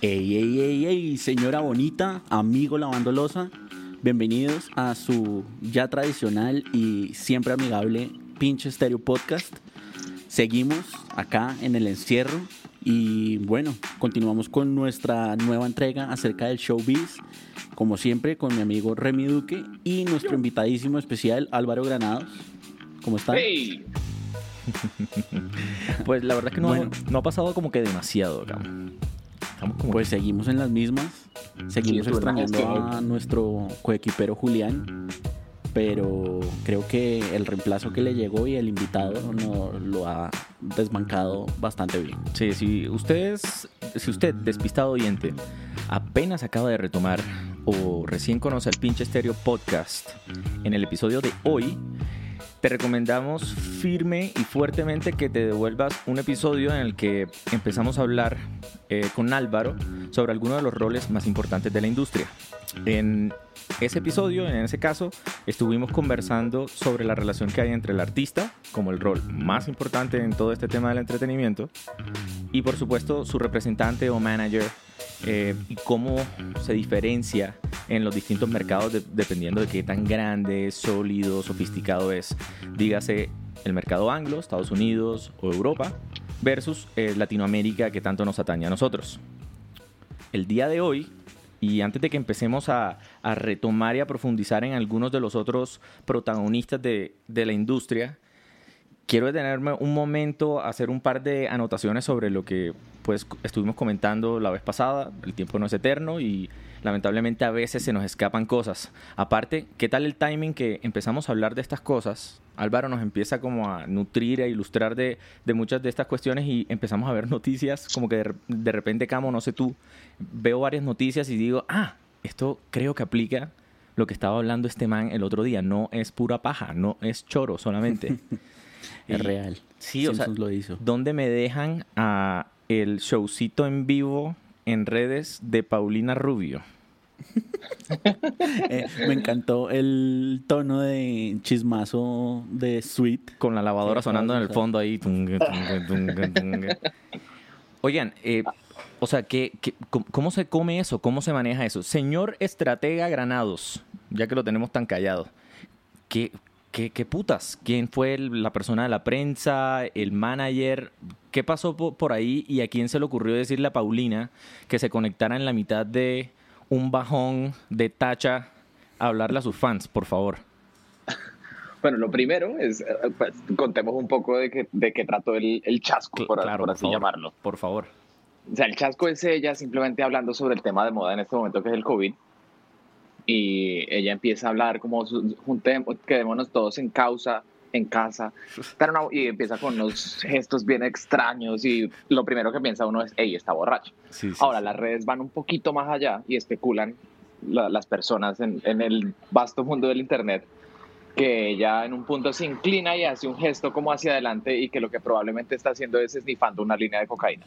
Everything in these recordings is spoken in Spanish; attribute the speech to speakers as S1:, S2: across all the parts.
S1: Ey, ey, ey, ey, señora bonita, amigo lavando losa, bienvenidos a su ya tradicional y siempre amigable Pinche Stereo Podcast. Seguimos acá en el encierro y bueno, continuamos con nuestra nueva entrega acerca del showbiz, como siempre con mi amigo Remy Duque y nuestro invitadísimo especial Álvaro Granados. ¿Cómo están?
S2: Hey.
S3: Pues la verdad es que no,
S1: Bueno.
S3: no ha pasado como que demasiado acá. Estamos como
S1: Pues seguimos en las mismas. Seguimos
S2: Sí,
S1: extrañando a nuestro coequipero Julián. Pero creo que el reemplazo que le llegó y el invitado no, lo ha desbancado bastante bien.
S3: Sí, si ustedes, si usted, despistado oyente, apenas acaba de retomar o recién conoce el pinche estéreo podcast, en el episodio de hoy, te recomendamos firme y fuertemente que te devuelvas un episodio en el que empezamos a hablar eh, con Álvaro sobre algunos de los roles más importantes de la industria. En ese episodio, en ese caso, estuvimos conversando sobre la relación que hay entre el artista, como el rol más importante en todo este tema del entretenimiento, y por supuesto su representante o manager, eh, y cómo se diferencia en los distintos mercados de- dependiendo de qué tan grande, sólido, sofisticado es. Dígase el mercado anglo, Estados Unidos o Europa, versus eh, Latinoamérica que tanto nos atañe a nosotros. El día de hoy, y antes de que empecemos a, a retomar y a profundizar en algunos de los otros protagonistas de, de la industria, quiero detenerme un momento a hacer un par de anotaciones sobre lo que pues estuvimos comentando la vez pasada. El tiempo no es eterno y lamentablemente a veces se nos escapan cosas. Aparte, ¿qué tal el timing que empezamos a hablar de estas cosas? Álvaro nos empieza como a nutrir, a ilustrar de, de muchas de estas cuestiones y empezamos a ver noticias como que de, re- de repente, Camo, no sé tú, veo varias noticias y digo, ah, esto creo que aplica lo que estaba hablando este man el otro día. No es pura paja, no es choro solamente.
S1: Es real.
S3: Sí, o sea,
S1: Simpsons lo hizo.
S3: ¿Dónde me dejan a el showcito en vivo en redes de Paulina Rubio?
S1: Eh, me encantó el tono de chismazo de Sweet.
S3: Con la lavadora
S1: Sí,
S3: sonando en el fondo ahí. tungue, tungue, tungue, tungue. Oigan, eh, o sea, ¿qué, cómo se come eso? ¿Cómo se maneja eso? Señor estratega Granados, ya que lo tenemos tan callado. ¿Qué, qué, qué putas? ¿Quién fue el- la persona de la prensa? ¿El manager? ¿Qué pasó po- por ahí? ¿Y a quién se le ocurrió decirle a Paulina que se conectara en la mitad de un bajón de tacha a hablarle a sus fans, por favor?
S2: Bueno, lo primero es, eh, pues, contemos un poco de qué de qué trató el, el chasco,
S3: Cl-
S2: por,
S3: claro,
S2: por
S3: por
S2: así
S3: favor.
S2: llamarlo.
S3: Por favor.
S2: O sea, el chasco es ella simplemente hablando sobre el tema de moda en este momento que es el COVID. Y ella empieza a hablar como, juntemos, quedémonos todos en causa, en casa. Y empieza con unos gestos bien extraños y lo primero que piensa uno es, hey, está borracho.
S3: Sí, sí,
S2: Ahora,
S3: sí.
S2: las redes van un poquito más allá y especulan la- las personas en, en el vasto mundo del Internet que ella en un punto se inclina y hace un gesto como hacia adelante y que lo que probablemente está haciendo es esnifando una línea de cocaína.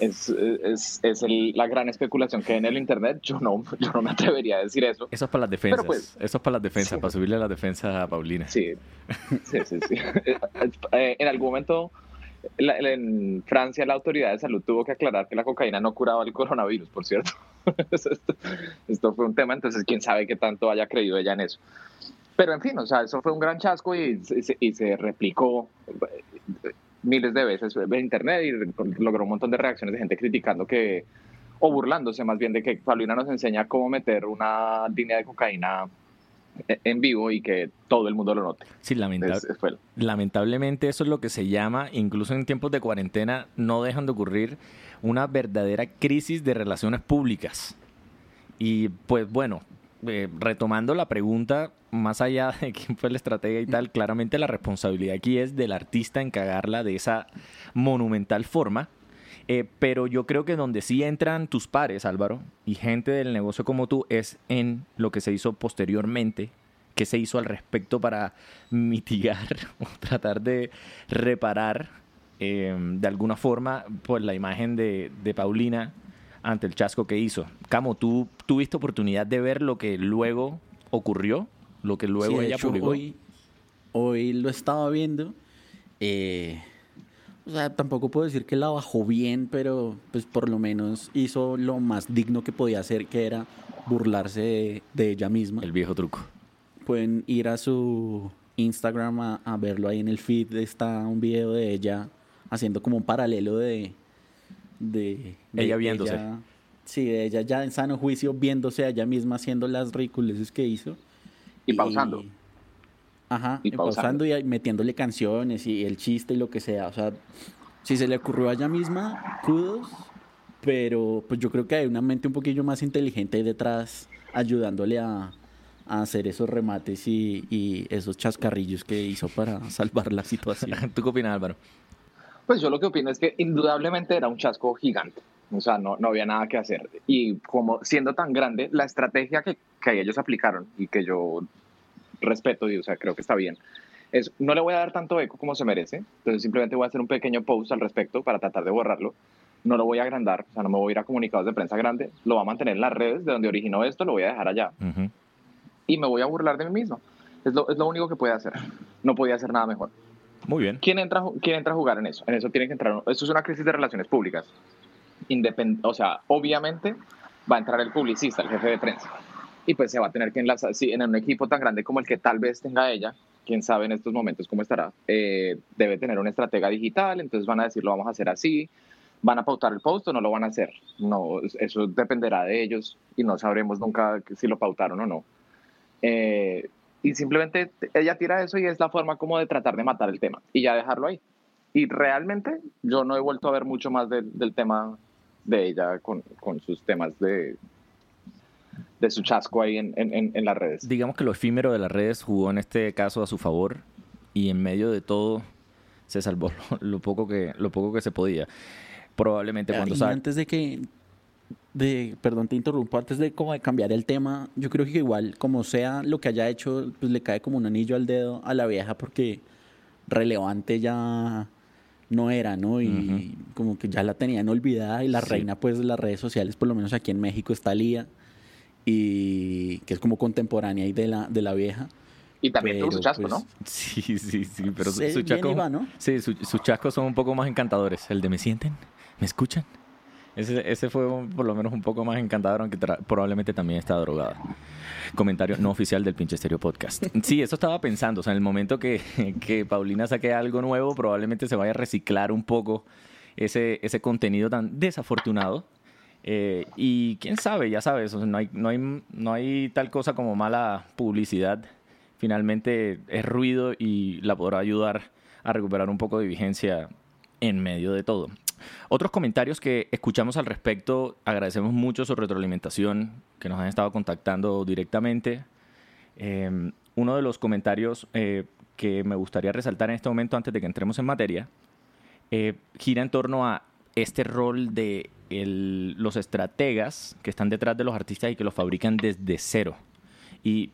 S2: Es, es, es el- la gran especulación que hay en el Internet. Yo no, yo no me atrevería a decir eso.
S3: Eso es para las defensas.
S2: pues-
S3: Eso es para las defensas,
S2: Sí.
S3: para subirle las defensas a Paulina.
S2: Sí, sí, sí. sí. Eh, en algún momento en Francia la autoridad de salud tuvo que aclarar que la cocaína no curaba el coronavirus, por cierto. esto, esto fue un tema, entonces quién sabe qué tanto haya creído ella en eso. Pero en fin, o sea, eso fue un gran chasco y, se- y se replicó eh, miles de veces en internet y logró un montón de reacciones de gente criticando que, o burlándose más bien de que Paulina nos enseña cómo meter una línea de cocaína en vivo y que todo el mundo lo note.
S3: Sí, lamenta-
S2: Es- fue-
S3: lamentablemente eso es lo que se llama, incluso en tiempos de cuarentena, no dejan de ocurrir una verdadera crisis de relaciones públicas. Y pues bueno, eh, retomando la pregunta, más allá de quién fue el estratega y tal, claramente la responsabilidad aquí es del artista en cagarla de esa monumental forma. Eh, pero yo creo que donde sí entran tus pares, Álvaro, y gente del negocio como tú, es en lo que se hizo posteriormente, qué se hizo al respecto para mitigar o tratar de reparar eh, de alguna forma pues, la imagen de Paulina ante el chasco que hizo. Camo, ¿tú tuviste oportunidad de ver lo que luego ocurrió? Lo que luego
S1: Sí,
S3: ella
S1: hecho,
S3: publicó.
S1: Hoy, hoy lo estaba viendo. eh, O sea, tampoco puedo decir que la bajó bien, pero pues por lo menos hizo lo más digno que podía hacer, que era burlarse de, de ella misma.
S3: El viejo truco.
S1: Pueden ir a su Instagram a, a verlo ahí en el feed. Está un video de ella haciendo como un paralelo de. De, de
S3: Ella viéndose.
S1: sí, de ella ya en sano juicio viéndose a ella misma haciendo las ridiculeces que hizo.
S2: Y pausando.
S1: Ajá,
S2: Y
S1: y pausando y metiéndole canciones y el chiste y lo que sea. O sea, si se le ocurrió a ella misma, kudos. Pero pues yo creo que hay una mente un poquillo más inteligente ahí detrás ayudándole a, a hacer esos remates y, y esos chascarrillos que hizo para salvar la situación.
S3: ¿Tú qué opinas, Álvaro?
S2: Pues yo lo que opino es que indudablemente era un chasco gigante. O sea, no, no había nada que hacer. Y como siendo tan grande, la estrategia que, que ellos aplicaron y que yo respeto y, o sea, creo que está bien, es no le voy a dar tanto eco como se merece. Entonces simplemente voy a hacer un pequeño post al respecto para tratar de borrarlo. No lo voy a agrandar, o sea, no me voy a ir a comunicados de prensa grande. Lo voy a mantener en las redes de donde originó esto, lo voy a dejar allá.
S3: Ujú.
S2: Y me voy a burlar de mí mismo. Es lo, es lo único que puede hacer. No podía hacer nada mejor.
S3: Muy bien.
S2: ¿Quién entra, ¿Quién entra a jugar en eso? En eso tiene que entrar. Esto es una crisis de relaciones públicas. Independ- o sea, obviamente va a entrar el publicista, el jefe de prensa. Y pues se va a tener que enlazar. Si en un equipo tan grande como el que tal vez tenga ella, quién sabe en estos momentos cómo estará, eh, debe tener una estratega digital. Entonces van a decir, lo vamos a hacer así. ¿Van a pautar el post o no lo van a hacer? No, eso dependerá de ellos y no sabremos nunca si lo pautaron o no. Eh, y simplemente ella tira eso y es la forma como de tratar de matar el tema y ya dejarlo ahí. Y realmente yo no he vuelto a ver mucho más del, del tema de ella con, con sus temas de, de su chasco ahí en, en- en- las redes.
S3: Digamos que lo efímero de las redes jugó en este caso a su favor y en medio de todo se salvó lo, lo poco, que, lo poco que se podía. Probablemente cuando
S1: Y antes de que, de, perdón, te interrumpo, antes de como de cambiar el tema, yo creo que igual, como sea lo que haya hecho, pues le cae como un anillo al dedo a la vieja porque relevante ya no era, ¿no? Y como que ya la tenían olvidada y la
S3: Sí.
S1: reina, pues, de las redes sociales, por lo menos aquí en México, está Lía y que es como contemporánea ahí de la, de la vieja.
S2: Y también tuvo su
S1: Pero,
S2: chasco,
S1: pues,
S2: ¿no?
S3: Sí, sí, sí, pero su, su chasco...
S1: iba, ¿no?
S3: Sí, su- sus chascos son un poco más encantadores. El de ¿me sienten? ¿Me escuchan? Ese, ese fue por lo menos un poco más encantador, aunque probablemente también está drogada. Comentario no oficial del pinche Estéreo Podcast. Sí, eso estaba pensando. O sea, en el momento que, que Paulina saque algo nuevo, probablemente se vaya a reciclar un poco ese, ese contenido tan desafortunado. Eh, y quién sabe, ya sabes, o no, hay, no, hay, no hay tal cosa como mala publicidad. Finalmente es ruido y la podrá ayudar a recuperar un poco de vigencia en medio de todo. Otros comentarios que escuchamos al respecto, agradecemos mucho su retroalimentación, que nos han estado contactando directamente. Eh, uno de los comentarios eh, que me gustaría resaltar en este momento antes de que entremos en materia, eh, gira en torno a este rol de el- los estrategas que están detrás de los artistas y que los fabrican desde cero. Y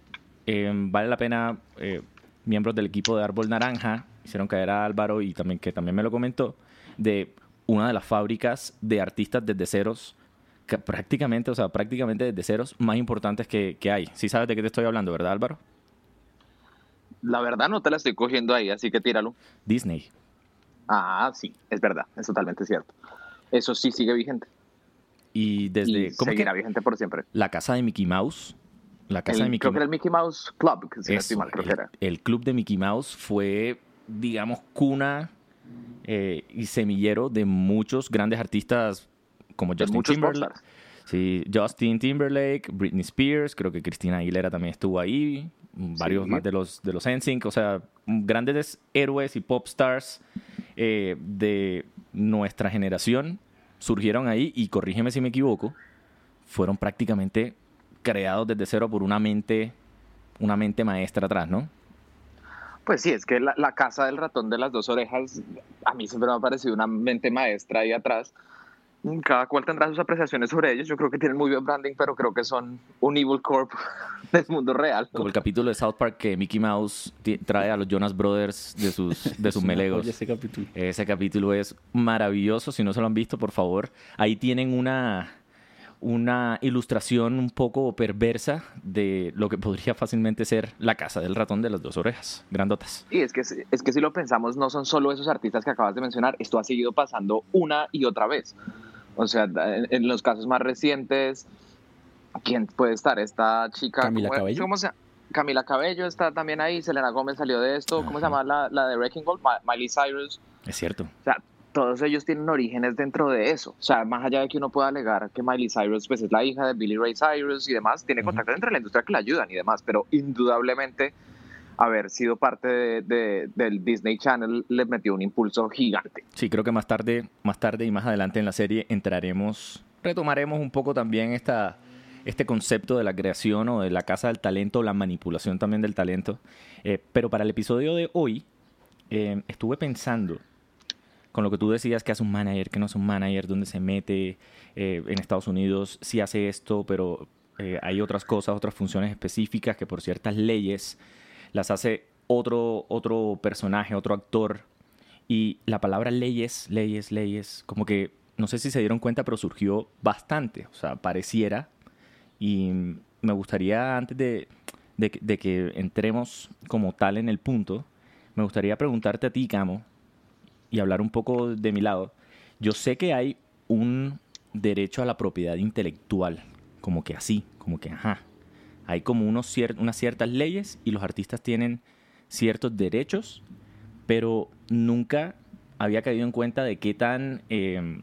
S3: eh, vale la pena, eh, miembros del equipo de Árbol Naranja hicieron caer a Álvaro y también que también me lo comentó, de una de las fábricas de artistas desde ceros, que prácticamente, o sea, prácticamente desde ceros más importantes que, que hay. Sí sabes de qué te estoy hablando, ¿verdad Álvaro?
S2: La verdad no te la estoy cogiendo ahí, así que tíralo.
S3: Disney.
S2: Ah, sí, es verdad, es totalmente cierto. Eso sí sigue vigente.
S3: Y desde...
S2: y
S3: ¿Cómo es que?
S2: seguirá vigente por siempre.
S3: La casa de Mickey Mouse. La casa
S2: El-
S3: de Mickey
S2: creo que era el Mickey Mouse Club, que si no estoy
S3: Eso,
S2: mal, creo que era.
S3: el club de Mickey Mouse fue, digamos, cuna eh, y semillero de muchos grandes artistas como Justin Timberlake. Sí, Justin Timberlake, Britney Spears, creo que Cristina Aguilera también estuvo ahí, varios
S2: Sí.
S3: más de los de los NSYNC, o sea, grandes héroes y pop stars eh, de nuestra generación surgieron ahí y corrígeme si me equivoco, fueron prácticamente creados desde cero por una mente una mente maestra atrás, ¿no?
S2: Pues sí, es que la, la casa del ratón de las dos orejas, a mí siempre me ha parecido una mente maestra ahí atrás. Cada cual tendrá sus apreciaciones sobre ellos. Yo creo que tienen muy buen branding, pero creo que son un evil corp del mundo real.
S3: Como el capítulo de South Park que Mickey Mouse trae a los Jonas Brothers de sus, de sus melegos.
S1: ese capítulo.
S3: Ese capítulo es maravilloso. Si no se lo han visto, por favor. Ahí tienen una, una ilustración un poco perversa de lo que podría fácilmente ser la casa del ratón de las dos orejas, grandotas.
S2: Y es que, es que si lo pensamos, no son solo esos artistas que acabas de mencionar, esto ha seguido pasando una y otra vez. O sea, en, los casos más recientes, ¿quién puede estar? Esta chica...
S1: Camila Cabello.
S2: ¿Cómo se Camila Cabello está también ahí, Selena Gómez salió de esto, ¿cómo se llama la, la de Wrecking Ball? Miley Cyrus.
S3: Es cierto.
S2: O sea, todos ellos tienen orígenes dentro de eso. O sea, más allá de que uno pueda alegar que Miley Cyrus pues, es la hija de Billy Ray Cyrus y demás, tiene contactos entre la industria que la ayudan y demás, pero indudablemente haber sido parte de, del Disney Channel le metió un impulso gigante.
S3: Sí, creo que más tarde, más tarde y más adelante en la serie entraremos, retomaremos un poco también esta, este concepto de la creación o de la casa del talento, la manipulación también del talento. Eh, pero para el episodio de hoy eh, estuve pensando con lo que tú decías que hace un manager, que no es un manager, donde se mete eh, en Estados Unidos, sí hace esto, pero eh, hay otras cosas, otras funciones específicas que por ciertas leyes las hace otro, otro personaje, otro actor. Y la palabra leyes, leyes, leyes, como que no sé si se dieron cuenta, pero surgió bastante, o sea, pareciera. Y me gustaría, antes de, de que entremos como tal en el punto, me gustaría preguntarte a ti, Camo, y hablar un poco de mi lado, yo sé que hay un derecho a la propiedad intelectual, como que así, como que ajá. Hay como unos unas ciertas leyes y los artistas tienen ciertos derechos, pero nunca había caído en cuenta de qué tan, em,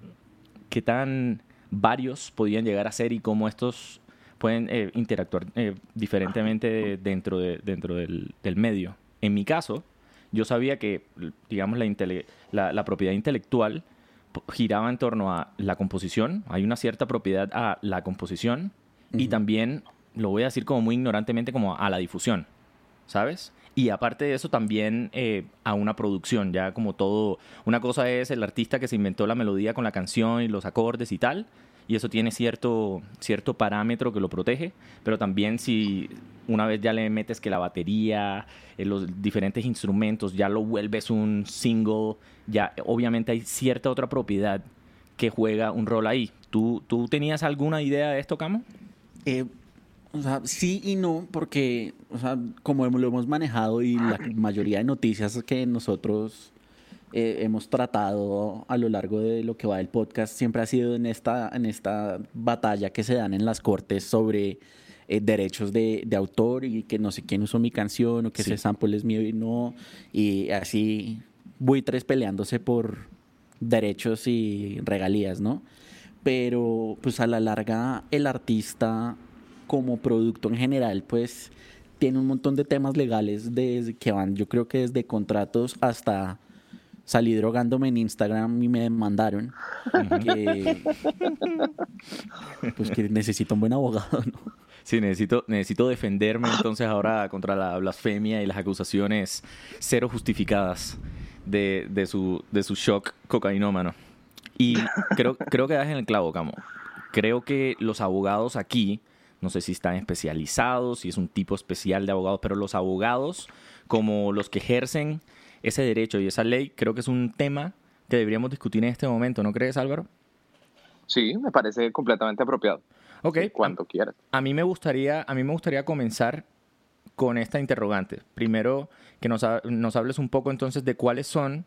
S3: qué tan varios podían llegar a ser y cómo estos pueden eh, interactuar eh, diferentemente dentro, de, dentro del, del medio. En mi caso, yo sabía que, digamos, la, la, propiedad intelectual giraba en torno a la composición, hay una cierta propiedad a la composición y también, lo voy a decir como muy ignorantemente, como a la difusión, ¿sabes? Y aparte de eso también eh, a una producción, ya como todo, una cosa es el artista que se inventó la melodía con la canción y los acordes y tal, y eso tiene cierto, cierto parámetro que lo protege, pero también si una vez ya le metes que la batería, eh, los diferentes instrumentos, ya lo vuelves un single, ya obviamente hay cierta otra propiedad que juega un rol ahí. ¿Tú, tú tenías alguna idea de esto, Camo?
S1: Eh, o sea, sí y no, porque, como lo hemos manejado y la mayoría de noticias que nosotros eh, hemos tratado a lo largo de lo que va del podcast siempre ha sido en esta, en esta batalla que se dan en las cortes sobre eh, derechos de, de, autor y que no sé quién usó mi canción o que ese sample es mío y no. Y así buitres peleándose por derechos y regalías, ¿no? Pero pues a la larga el artista como producto en general pues tiene un montón de temas legales desde que van yo creo que desde contratos hasta salí drogándome en Instagram y me demandaron que, pues que necesito un buen abogado, ¿no?
S3: Sí, necesito, necesito defenderme entonces ahora contra la blasfemia y las acusaciones cero justificadas de, de su, de su shock cocainómano. Y creo, creo que das en el clavo, Camo. Creo que los abogados aquí, no sé si están especializados, si es un tipo especial de abogados, pero los abogados, como los que ejercen ese derecho y esa ley, creo que es un tema que deberíamos discutir en este momento, ¿no crees, Álvaro?
S2: Sí, me parece completamente apropiado.
S3: Ok.
S2: cuando quieras.
S3: A mí me gustaría, a mí me gustaría comenzar con esta interrogante. Primero, que nos, nos hables un poco entonces de cuáles son,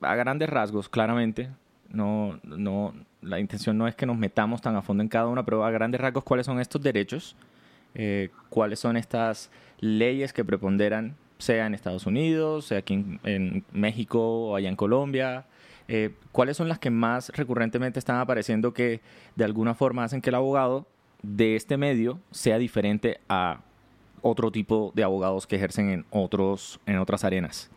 S3: a grandes rasgos, claramente, no, no, la intención no es que nos metamos tan a fondo en cada una, pero a grandes rasgos, cuáles son estos derechos, eh, cuáles son estas leyes que preponderan, sea en Estados Unidos, sea aquí en, en México o allá en Colombia, eh, ¿cuáles son las que más recurrentemente están apareciendo que de alguna forma hacen que el abogado de este medio sea diferente a otro tipo de abogados que ejercen en, otros, en otras arenas?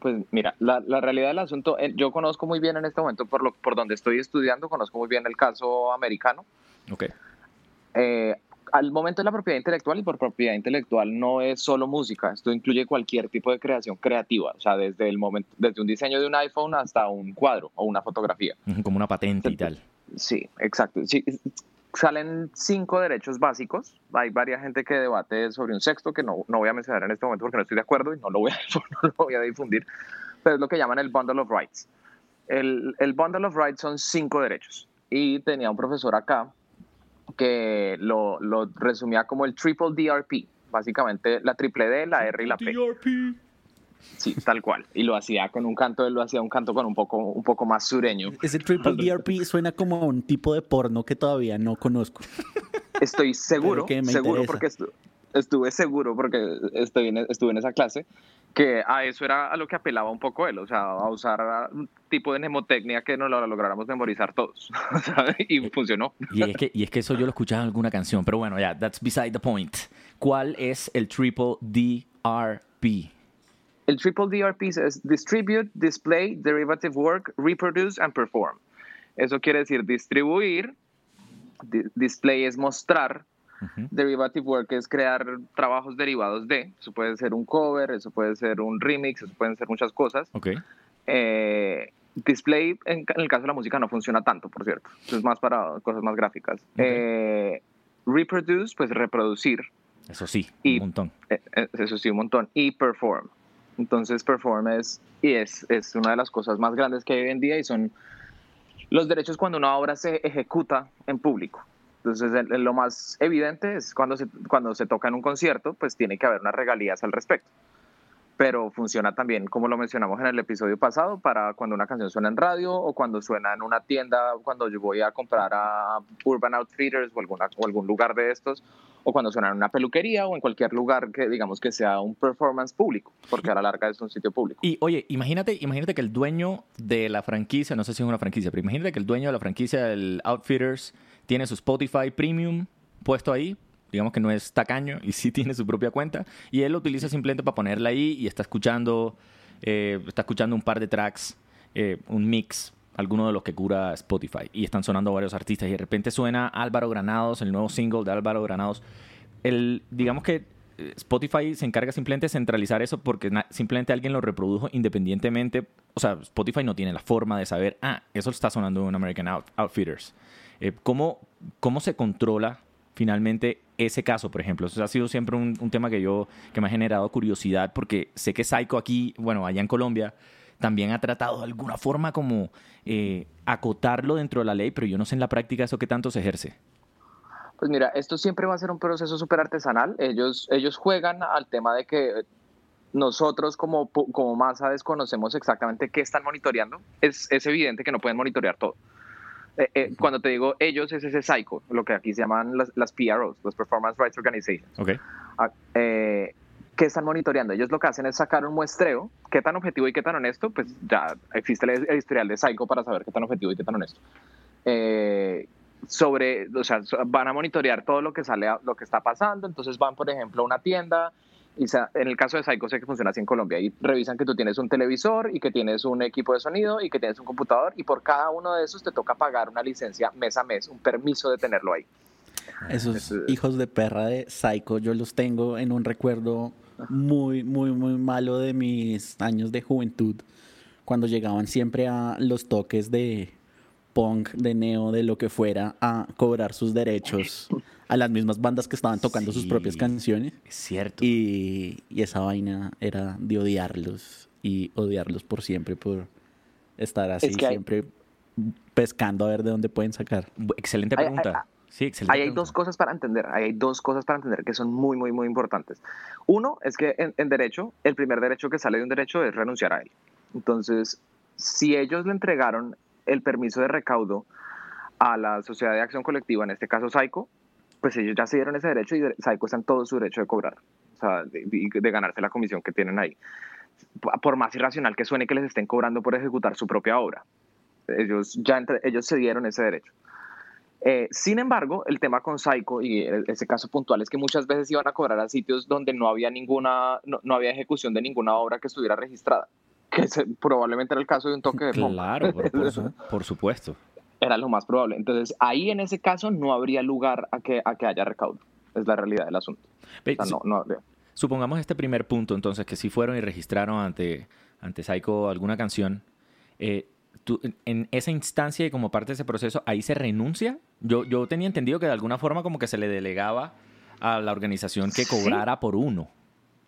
S2: Pues mira, la, la realidad del asunto, eh, yo conozco muy bien en este momento, por, lo, por donde estoy estudiando, conozco muy bien el caso americano.
S3: Ok.
S2: Eh, al momento de la propiedad intelectual, y por propiedad intelectual no es solo música, esto incluye cualquier tipo de creación creativa, o sea, desde el momento, desde un diseño de un iPhone hasta un cuadro o una fotografía.
S3: Como una patente y tal.
S2: Sí, exacto. Sí, salen cinco derechos básicos. Hay varias gente que debate sobre un sexto que no, no voy a mencionar en este momento porque no estoy de acuerdo y no lo voy a, no lo voy a difundir, pero es lo que llaman el Bundle of Rights. El, el Bundle of Rights son cinco derechos. Y tenía un profesor acá que lo, lo resumía como el triple DRP, básicamente la triple D, la R y la P.
S3: DRP.
S2: Sí, tal cual. Y lo hacía con un canto, él lo hacía un canto con un poco, un poco más sureño.
S1: Ese triple DRP suena como a un tipo de porno que todavía no conozco.
S2: Estoy seguro, seguro
S1: interesa.
S2: porque estu- estuve seguro porque estoy en- estuve en esa clase que a eso era a lo que apelaba un poco él, o sea, a usar un tipo de mnemotecnia que no lo lográramos memorizar todos, ¿sabes? Y funcionó.
S3: Y es, que, y es que eso yo lo escuchaba en alguna canción, pero bueno, ya, that's beside the point. ¿Cuál es el triple DRP?
S2: El triple DRP es Distribute, Display, Derivative Work, Reproduce and Perform. Eso quiere decir distribuir, di- display es mostrar,
S3: Ujú.
S2: Derivative Work es crear trabajos derivados de, eso puede ser un cover, eso puede ser un remix, eso pueden ser muchas cosas.
S3: Ok.
S2: Eh, display, en, en el caso de la música, no funciona tanto, por cierto. Eso es más para cosas más gráficas. Eh, reproduce, pues reproducir,
S3: Eso sí,
S2: Y-
S3: un montón.
S2: eh, eh, eso sí, un montón. Y perform. Entonces, perform es, y es, es una de las cosas más grandes que hay hoy en día y son los derechos cuando una obra se ejecuta en público. Entonces, lo más evidente es cuando se, cuando se toca en un concierto, pues tiene que haber unas regalías al respecto. Pero funciona también, como lo mencionamos en el episodio pasado, para cuando una canción suena en radio o cuando suena en una tienda, cuando yo voy a comprar a Urban Outfitters o, alguna, o algún lugar de estos, o cuando suena en una peluquería o en cualquier lugar que digamos que sea un performance público, porque a la larga es un sitio público.
S3: Y oye, imagínate, imagínate que el dueño de la franquicia, no sé si es una franquicia, pero imagínate que el dueño de la franquicia del Outfitters tiene su Spotify Premium puesto ahí. Digamos que no es tacaño y sí tiene su propia cuenta. Y él lo utiliza simplemente para ponerla ahí y está escuchando, eh, está escuchando un par de tracks, eh, un mix, alguno de los que cura Spotify. Y están sonando varios artistas. Y de repente suena Álvaro Granados, el nuevo single de Álvaro Granados. El, digamos que eh, Spotify se encarga simplemente de centralizar eso porque simplemente alguien lo reprodujo independientemente. O sea, Spotify no tiene la forma de saber, ah, eso está sonando en American Out- Outfitters. Eh, ¿cómo, ¿Cómo se controla finalmente ese caso, por ejemplo? Eso ha sido siempre un, tema que yo que me ha generado curiosidad porque sé que Psycho aquí, bueno, allá en Colombia, también ha tratado de alguna forma como eh, acotarlo dentro de la ley, pero yo no sé en la práctica eso que tanto se ejerce.
S2: Pues mira, esto siempre va a ser un proceso súper artesanal. Ellos, ellos juegan al tema de que nosotros como, como masa desconocemos exactamente qué están monitoreando. Es, es evidente que no pueden monitorear todo. Eh, eh, cuando te digo ellos, es ese psycho, lo que aquí se llaman las, las PROs, los Performance Rights Organizations.
S3: Ok.
S2: Ah, eh, ¿Qué están monitoreando? Ellos lo que hacen es sacar un muestreo. ¿Qué tan objetivo y qué tan honesto? Pues ya existe el, historial de Psycho para saber qué tan objetivo y qué tan honesto. Eh, sobre, o sea, van a monitorear todo lo que sale, lo que está pasando. Entonces van, por ejemplo, a una tienda. Y en el caso de Psycho sé que funciona así en Colombia y revisan que tú tienes un televisor y que tienes un equipo de sonido y que tienes un computador y por cada uno de esos te toca pagar una licencia mes a mes, un permiso de tenerlo ahí.
S1: Esos hijos de perra de Psycho, yo los tengo en un recuerdo muy, muy, muy malo de mis años de juventud, cuando llegaban siempre a los toques de punk, de neo, de lo que fuera, a cobrar sus derechos a las mismas bandas que estaban tocando sus propias canciones.
S3: Es cierto.
S1: Y, y esa vaina era de odiarlos y odiarlos por siempre, por estar así,
S2: que hay-
S1: siempre pescando a ver de dónde pueden sacar.
S3: Excelente
S2: Ay, ay,
S3: pregunta. Sí, excelente.
S2: Ahí hay
S3: pregunta.
S2: dos cosas para entender, ahí hay dos cosas para entender que son muy, muy, muy importantes. Uno es que en, en derecho, el primer derecho que sale de un derecho es renunciar a él. Entonces, si ellos le entregaron el permiso de recaudo a la Sociedad de Acción Colectiva, en este caso Saico, pues ellos ya se dieron ese derecho y Saico está en todo su derecho de cobrar, o sea, de, de- de ganarse la comisión que tienen ahí. Por más irracional que suene que les estén cobrando por ejecutar su propia obra. Ellos ya entre- ellos se dieron ese derecho. Eh, sin embargo, el tema con Psycho y ese caso puntual es que muchas veces iban a cobrar a sitios donde no había ninguna, no, no había ejecución de ninguna obra que estuviera registrada, que se- probablemente era el caso de un toque de.
S3: Claro, por, por su- por supuesto.
S2: Era lo más probable. Entonces, ahí en ese caso no habría lugar a que, a que haya recaudo. Es la realidad del asunto.
S3: Ve,
S2: O sea, no, no habría.
S3: Supongamos este primer punto, entonces, que si fueron y registraron ante, ante Psycho alguna canción, eh, tú- en- esa instancia y como parte de ese proceso, ¿ahí se renuncia? Yo, yo tenía entendido que de alguna forma como que se le delegaba a la organización que
S2: Sí.
S3: cobrara por uno.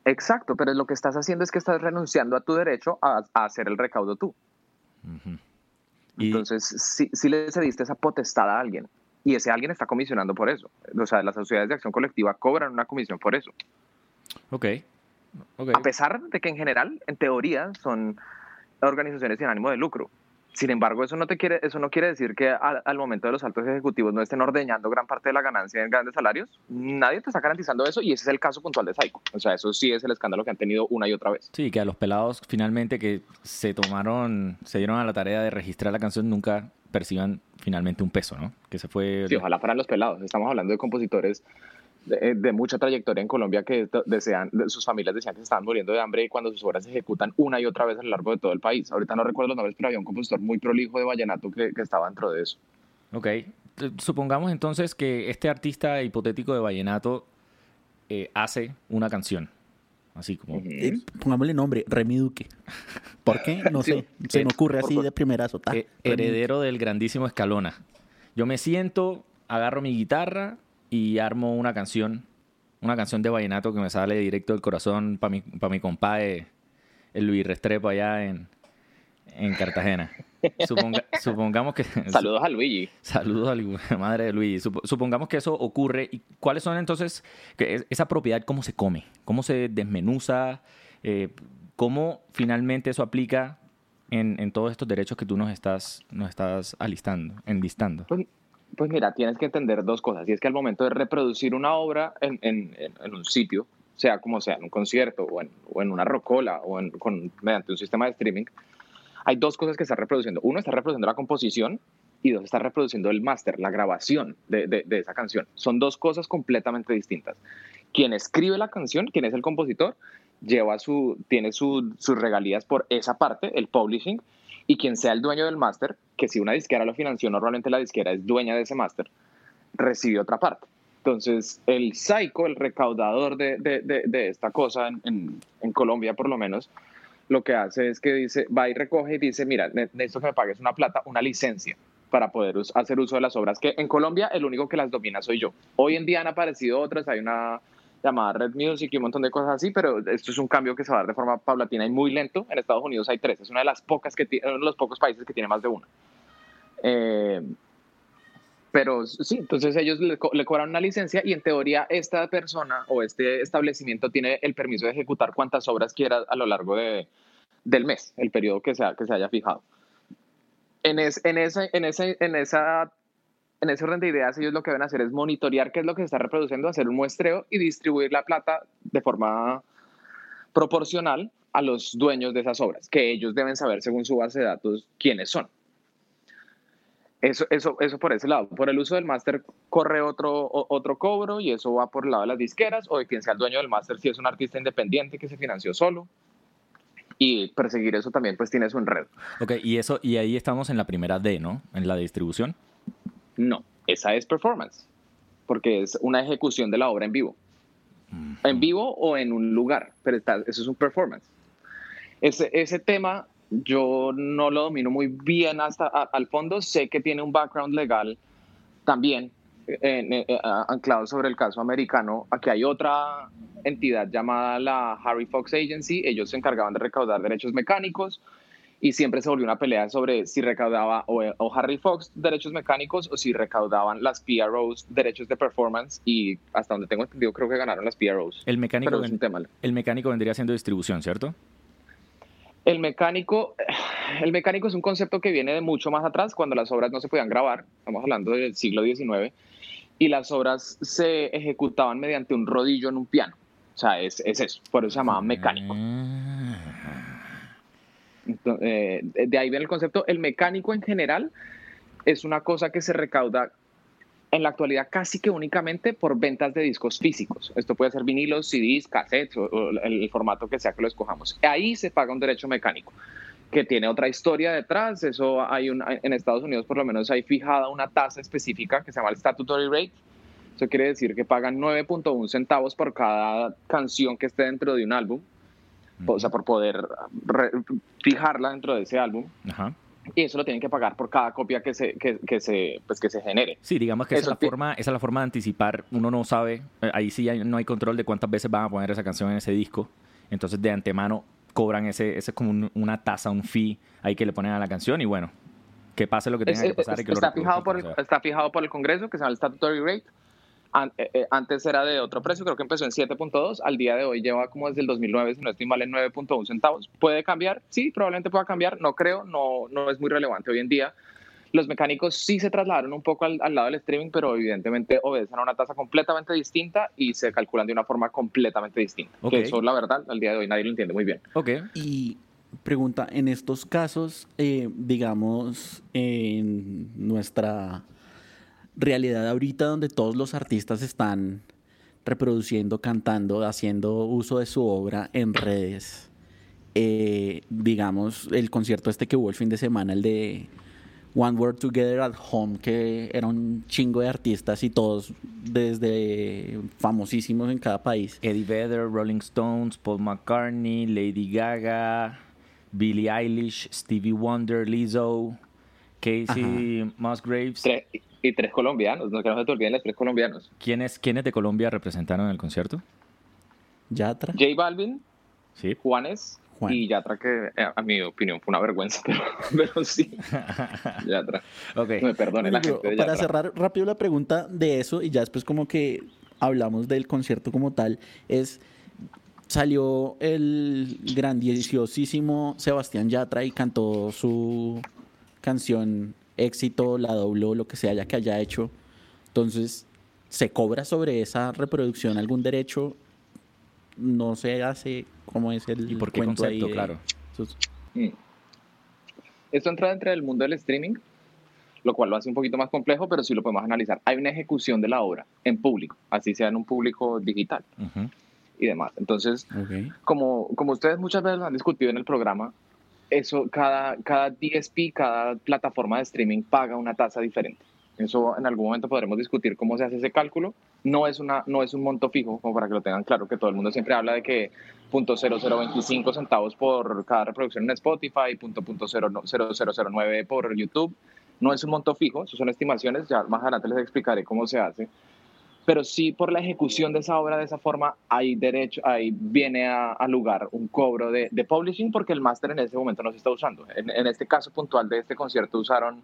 S2: Exacto, pero lo que estás haciendo es que estás renunciando a tu derecho a, a hacer el recaudo tú.
S3: Y,
S2: Entonces, sí, sí le cediste esa potestad a alguien. y ese alguien está comisionando por eso. O sea, las sociedades de acción colectiva cobran una comisión por eso.
S3: Ok. okay.
S2: A pesar de que en general, en teoría, son organizaciones sin ánimo de lucro. Sin embargo, eso no, te quiere, eso no quiere decir que al, al, momento de los altos ejecutivos no estén ordeñando gran parte de la ganancia en grandes salarios. Nadie te está garantizando eso y ese es el caso puntual de Saico. O sea, eso sí es el escándalo que han tenido una y otra vez.
S3: Sí, que a los pelados finalmente que se tomaron, se dieron a la tarea de registrar la canción nunca perciban finalmente un peso, ¿no? Que se fue...
S2: Sí, ojalá fueran los pelados. Estamos hablando de compositores de, de, mucha trayectoria en Colombia que desean, sus familias decían que se estaban muriendo de hambre y cuando sus obras se ejecutan una y otra vez a lo largo de todo el país. Ahorita no recuerdo los nombres, pero había un compositor muy prolijo de vallenato que, que estaba dentro de eso.
S3: Ok. Supongamos entonces que este artista hipotético de vallenato eh, hace una canción. Así como.
S1: Eh, pongámosle nombre, Remy Duque. ¿Por qué? No sí. sé. Se me ocurre así de primera sota.
S3: Eh, heredero del grandísimo Escalona. Yo me siento, agarro mi guitarra y armo una canción, una canción de vallenato que me sale directo del corazón para mi, pa mi compadre, el Luis Restrepo allá en, en Cartagena. Suponga, supongamos que...
S2: Saludos a Luigi.
S3: Saludos a la madre de Luigi. Supongamos que eso ocurre. ¿Y cuáles son entonces que esa propiedad, cómo se come? ¿Cómo se desmenuza? Eh, ¿Cómo finalmente eso aplica en, en, todos estos derechos que tú nos estás, nos estás alistando, enlistando?
S2: Pues, pues mira, tienes que entender dos cosas. Y es que al momento de reproducir una obra en, en, en un sitio, sea como sea, en un concierto o en, o en una rocola o con, mediante un sistema de streaming, hay dos cosas que está reproduciendo. Uno está reproduciendo la composición y dos está reproduciendo el máster, la grabación de, de, de, esa canción. Son dos cosas completamente distintas. Quien escribe la canción, quien es el compositor, lleva su, tiene su, sus regalías por esa parte, el publishing, y quien sea el dueño del máster, que si una disquera lo financió, normalmente la disquera es dueña de ese máster, recibe otra parte. Entonces, el Psycho, el recaudador de, de, de, de esta cosa en, en, en, Colombia, por lo menos, lo que hace es que dice, va y recoge y dice, mira, necesito que me pagues una plata, una licencia para poder hacer uso de las obras, que en Colombia el único que las domina soy yo. Hoy en día han aparecido otras, hay una llamada Red Music y un montón de cosas así, pero esto es un cambio que se va a dar de forma paulatina y muy lento. En Estados Unidos hay tres, es una de las pocas que uno de los pocos países que tiene más de una. Eh, pero sí, entonces ellos le, le, cobran una licencia y en teoría esta persona o este establecimiento tiene el permiso de ejecutar cuantas obras quiera a lo largo de, del mes, el periodo que, sea, que se haya fijado. En, es, en, ese, en, ese, en, esa, en ese orden de ideas, ellos lo que deben hacer es monitorear qué es lo que se está reproduciendo, hacer un muestreo y distribuir la plata de forma proporcional a los dueños de esas obras, que ellos deben saber según su base de datos quiénes son. Eso, eso, eso por ese lado. Por el uso del máster corre otro, otro cobro y eso va por el lado de las disqueras o de quien sea el dueño del máster si es un artista independiente que se financió solo. Y perseguir eso también pues tiene su enredo.
S3: Ok, y, eso, y ahí estamos en la primera D, ¿no? En la distribución.
S2: No, esa es performance, porque es una ejecución de la obra en vivo. En vivo o en un lugar, pero está, eso es un performance. Ese, ese tema yo no lo domino muy bien hasta a, al fondo. Sé que tiene un background legal también eh, eh, anclado sobre el caso americano. Aquí hay otra entidad llamada la Harry Fox Agency. Ellos se encargaban de recaudar derechos mecánicos y siempre se volvió una pelea sobre si recaudaba o, o Harry Fox derechos mecánicos o si recaudaban las PROs derechos de performance y hasta donde tengo entendido creo que ganaron las PROs.
S3: El mecánico, es un tema. el mecánico vendría siendo distribución, ¿cierto?
S2: El mecánico, el mecánico es un concepto que viene de mucho más atrás, cuando las obras no se podían grabar, estamos hablando del siglo XIX, y las obras se ejecutaban mediante un rodillo en un piano. O sea, es, es eso, por eso se llamaba mecánico. Entonces, eh, de ahí viene el concepto. El mecánico en general es una cosa que se recauda en la actualidad casi que únicamente por ventas de discos físicos. Esto puede ser vinilos, CDs, cassettes o, el, formato que sea que lo escojamos. Ahí se paga un derecho mecánico que tiene otra historia detrás. Eso hay en Estados Unidos por lo menos hay fijada una tasa específica que se llama el statutory rate. Eso quiere decir que pagan 9.1 centavos por cada canción que esté dentro de un álbum. O sea, por poder fijarla dentro de ese álbum.
S3: Ajá
S2: y eso lo tienen que pagar por cada copia que se, que, que se, pues que se genere.
S3: Sí, digamos que esa es, la forma, esa es la forma de anticipar. Uno no sabe, ahí sí hay, no hay control de cuántas veces van a poner esa canción en ese disco. Entonces, de antemano, cobran ese, ese es como un, una tasa, un fee ahí que le ponen a la canción y bueno, que pase lo que tenga que pasar y que
S2: está
S3: lo
S2: fijado por el, Está fijado por el Congreso, que se llama el Statutory Rate. Eh, eh, antes era de otro precio, creo que empezó en 7.2, al día de hoy lleva como desde el 2009, si no estoy mal, en 9.1 centavos. ¿Puede cambiar? Sí, probablemente pueda cambiar, no creo, no, no es muy relevante hoy en día. Los mecánicos sí se trasladaron un poco al, lado del streaming, pero evidentemente obedecen a una tasa completamente distinta y se calculan de una forma completamente distinta. Que eso, la verdad, al día de hoy nadie lo entiende muy bien.
S3: Ok.
S1: Y pregunta, en estos casos, eh, digamos, en nuestra realidad ahorita donde todos los artistas están reproduciendo, cantando, haciendo uso de su obra en redes. Eh, digamos, el concierto este que hubo el fin de semana, el de One World Together at Home, que era un chingo de artistas y todos desde famosísimos en cada país.
S3: Eddie Vedder, Rolling Stones, Paul McCartney, Lady Gaga, Billie Eilish, Stevie Wonder, Lizzo, Casey Musgraves
S2: y tres colombianos, no que no se te olviden los tres colombianos.
S3: ¿Quiénes, ¿Quiénes de Colombia representaron el concierto?
S1: Yatra.
S2: J Balvin,
S3: sí.
S2: Juanes y Yatra, que eh, a mi opinión fue una vergüenza, pero, sí. Yatra.
S3: Okay.
S2: Me perdone la gente
S1: Para cerrar rápido la pregunta de eso y ya después como que hablamos del concierto como tal, es salió el grandiosísimo Sebastián Yatra y cantó su canción éxito, la dobló, lo que sea ya que haya hecho. Entonces, ¿se cobra sobre esa reproducción algún derecho? No se hace como es el
S3: ¿Y por qué concepto, claro?
S2: Mm. Esto entra dentro del mundo del streaming, lo cual lo hace un poquito más complejo, pero sí lo podemos analizar. Hay una ejecución de la obra en público, así sea en un público digital y demás. Entonces, como, como ustedes muchas veces han discutido en el programa, eso, cada, cada DSP, cada plataforma de streaming paga una tasa diferente. Eso en algún momento podremos discutir cómo se hace ese cálculo. No es, una, no es un monto fijo, como para que lo tengan claro, que todo el mundo siempre habla de que .0025 centavos por cada reproducción en Spotify, .0009 por YouTube. No es un monto fijo, eso son estimaciones, ya más adelante les explicaré cómo se hace pero sí por la ejecución de esa obra de esa forma hay derecho, ahí viene a, lugar un cobro de, de, publishing porque el máster en ese momento no se está usando. En, en, este caso puntual de este concierto usaron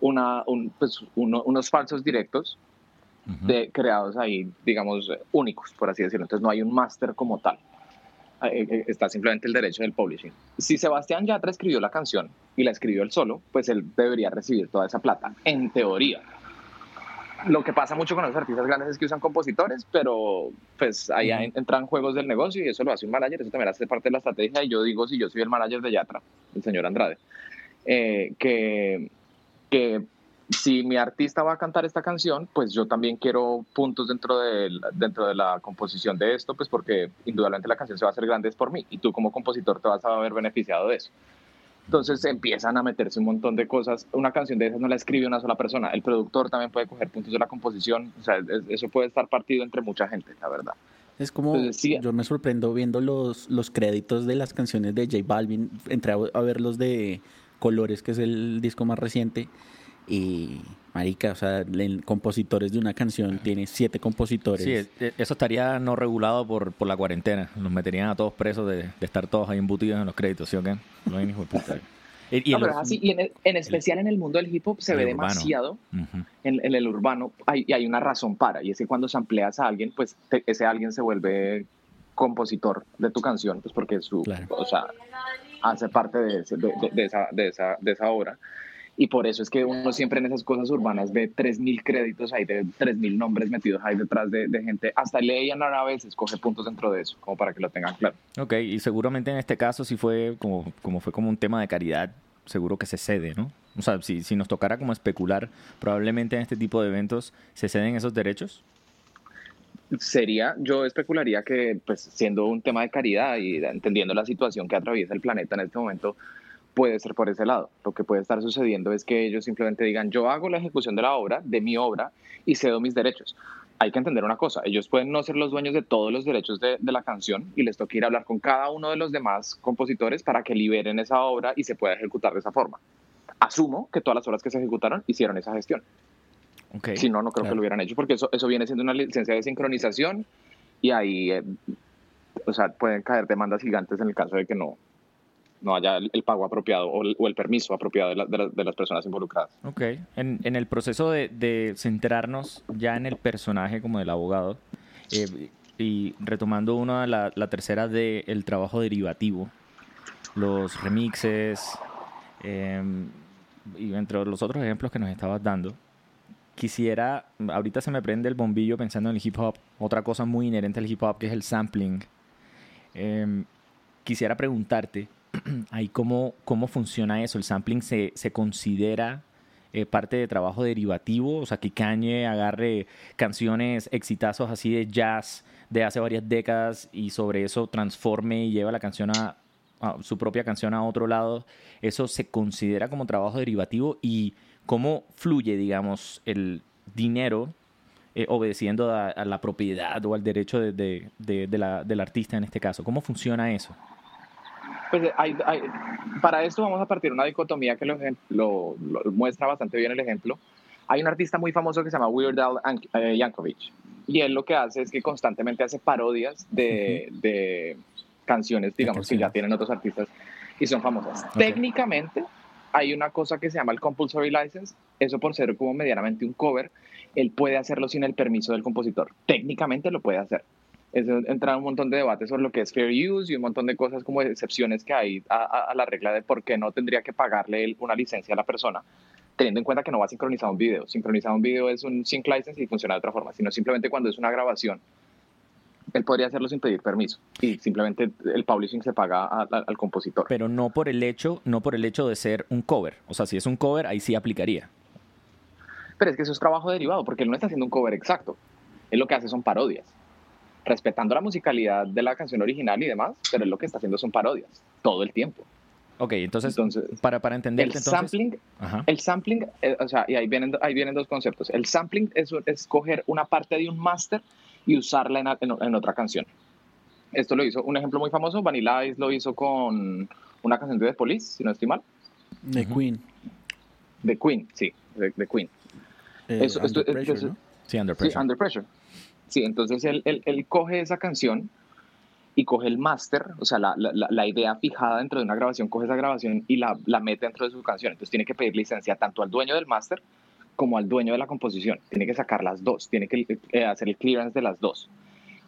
S2: una, pues, unos falsos directos de, creados ahí, digamos, únicos, por así decirlo. Entonces no hay un máster como tal. Eh, eh, está simplemente el derecho del publishing. Si Sebastián Yatra escribió la canción y la escribió él solo, pues él debería recibir toda esa plata, en teoría lo que pasa mucho con los artistas grandes es que usan compositores, pero pues ahí entran juegos del negocio y eso lo hace un manager, eso también hace parte de la estrategia y yo digo, si yo soy el manager de Yatra, el señor Andrade, eh, que, que si mi artista va a cantar esta canción, pues yo también quiero puntos dentro de, dentro de la composición de esto, pues porque indudablemente la canción se va a hacer grande es por mí y tú como compositor te vas a haber beneficiado de eso. Entonces empiezan a meterse un montón de cosas. Una canción de esas no la escribe una sola persona. El productor también puede coger puntos de la composición. O sea, eso puede estar partido entre mucha gente, la verdad.
S1: Es como, yo me sorprendo viendo los, los créditos de las canciones de J Balvin. Entré a, ver los de Colores, que es el disco más reciente. Y, marica, o sea, el compositores de una canción tiene siete compositores.
S3: Sí, e, eso estaría no regulado por, por la cuarentena. Nos meterían a todos presos de, de estar todos ahí embutidos en los créditos, ¿sí o qué? No hay ni puta.
S2: Y, pero así, y en, especial en el mundo del hip hop se ve demasiado en, en, el urbano hay, y hay una razón para, y es que cuando sampleas a alguien, pues ese alguien se vuelve compositor de tu canción, pues porque su, o sea, hace parte de, de, de, esa, de, esa, de esa obra. Y por eso es que uno siempre en esas cosas urbanas ve 3.000 créditos ahí, de 3.000 nombres metidos ahí detrás de, gente. Hasta leían a veces, coge puntos dentro de eso, como para que lo tengan claro.
S3: Ok, y seguramente en este caso si fue como, como fue como un tema de caridad, seguro que se cede, ¿no? O sea, si, si nos tocara como especular, probablemente en este tipo de eventos se ceden esos derechos.
S2: Sería, yo especularía que, pues, siendo un tema de caridad y entendiendo la situación que atraviesa el planeta en este momento, puede ser por ese lado. Lo que puede estar sucediendo es que ellos simplemente digan, yo hago la ejecución de la obra, de mi obra, y cedo mis derechos. Hay que entender una cosa, ellos pueden no ser los dueños de todos los derechos de, la canción y les toca ir a hablar con cada uno de los demás compositores para que liberen esa obra y se pueda ejecutar de esa forma. Asumo que todas las obras que se ejecutaron hicieron esa gestión. Si no, no creo que lo hubieran hecho porque eso, eso viene siendo una licencia de sincronización y ahí, eh, o sea, pueden caer demandas gigantes en el caso de que no, no haya el, pago apropiado o el, permiso apropiado de, las personas involucradas.
S3: Ok, en, el proceso de, centrarnos ya en el personaje como del abogado, eh, y retomando una, la, la tercera del trabajo derivativo, los remixes, em, y entre los otros ejemplos que nos estabas dando, quisiera, ahorita se me prende el bombillo pensando en el hip hop, otra cosa muy inherente al hip hop que es el sampling. Em, quisiera preguntarte, ahí cómo, cómo funciona eso, el sampling se, se considera eh, parte de trabajo derivativo, o sea, que Kanye agarre canciones exitazos así de jazz de hace varias décadas y sobre eso transforme y lleva la canción a, su propia canción a otro lado, eso se considera como trabajo derivativo y cómo fluye, digamos, el dinero eh, obedeciendo a, la propiedad o al derecho de, la, del artista en este caso. ¿Cómo funciona eso?
S2: Pues hay, para esto vamos a partir de una dicotomía que lo, muestra bastante bien el ejemplo. Hay un artista muy famoso que se llama Weird Al eh, Yankovic y él lo que hace es que constantemente hace parodias de, canciones, digamos, que ya tienen otros artistas y son famosas. Técnicamente hay una cosa que se llama el compulsory license, eso por ser como medianamente un cover, él puede hacerlo sin el permiso del compositor. Técnicamente lo puede hacer eso entra un montón de debates sobre lo que es fair use y un montón de cosas como excepciones que hay a, la regla de por qué no tendría que pagarle una licencia a la persona, teniendo en cuenta que no va a sincronizar un video. Sincronizar un video es un sync license y funciona de otra forma, sino simplemente cuando es una grabación. Él podría hacerlo sin pedir permiso y simplemente el publishing se paga al compositor.
S3: Pero no por el hecho, no por el hecho de ser un cover. O sea, si es un cover, ahí sí aplicaría.
S2: Pero es que eso es trabajo derivado, porque él no está haciendo un cover exacto. Él lo que hace son parodias respetando la musicalidad de la canción original y demás, pero él lo que está haciendo son parodias todo el tiempo.
S3: Ok, entonces, para, para entender
S2: el sampling, el sampling, eh, o sea, y ahí vienen, ahí vienen dos conceptos. El sampling es, es coger una parte de un máster y usarla en, en, otra canción. Esto lo hizo, un ejemplo muy famoso, Vanilla Ice lo hizo con una canción de The Police, si no estoy mal.
S1: De Queen.
S2: De Queen, sí, de, Queen.
S1: Eh, under pressure,
S3: Sí, Under Pressure.
S2: Sí, Under Pressure. Sí, entonces él, él, coge esa canción y coge el máster, o sea, la, la, la, idea fijada dentro de una grabación, coge esa grabación y la, la, mete dentro de su canción. Entonces tiene que pedir licencia tanto al dueño del máster como al dueño de la composición. Tiene que sacar las dos, tiene que eh, hacer el clearance de las dos.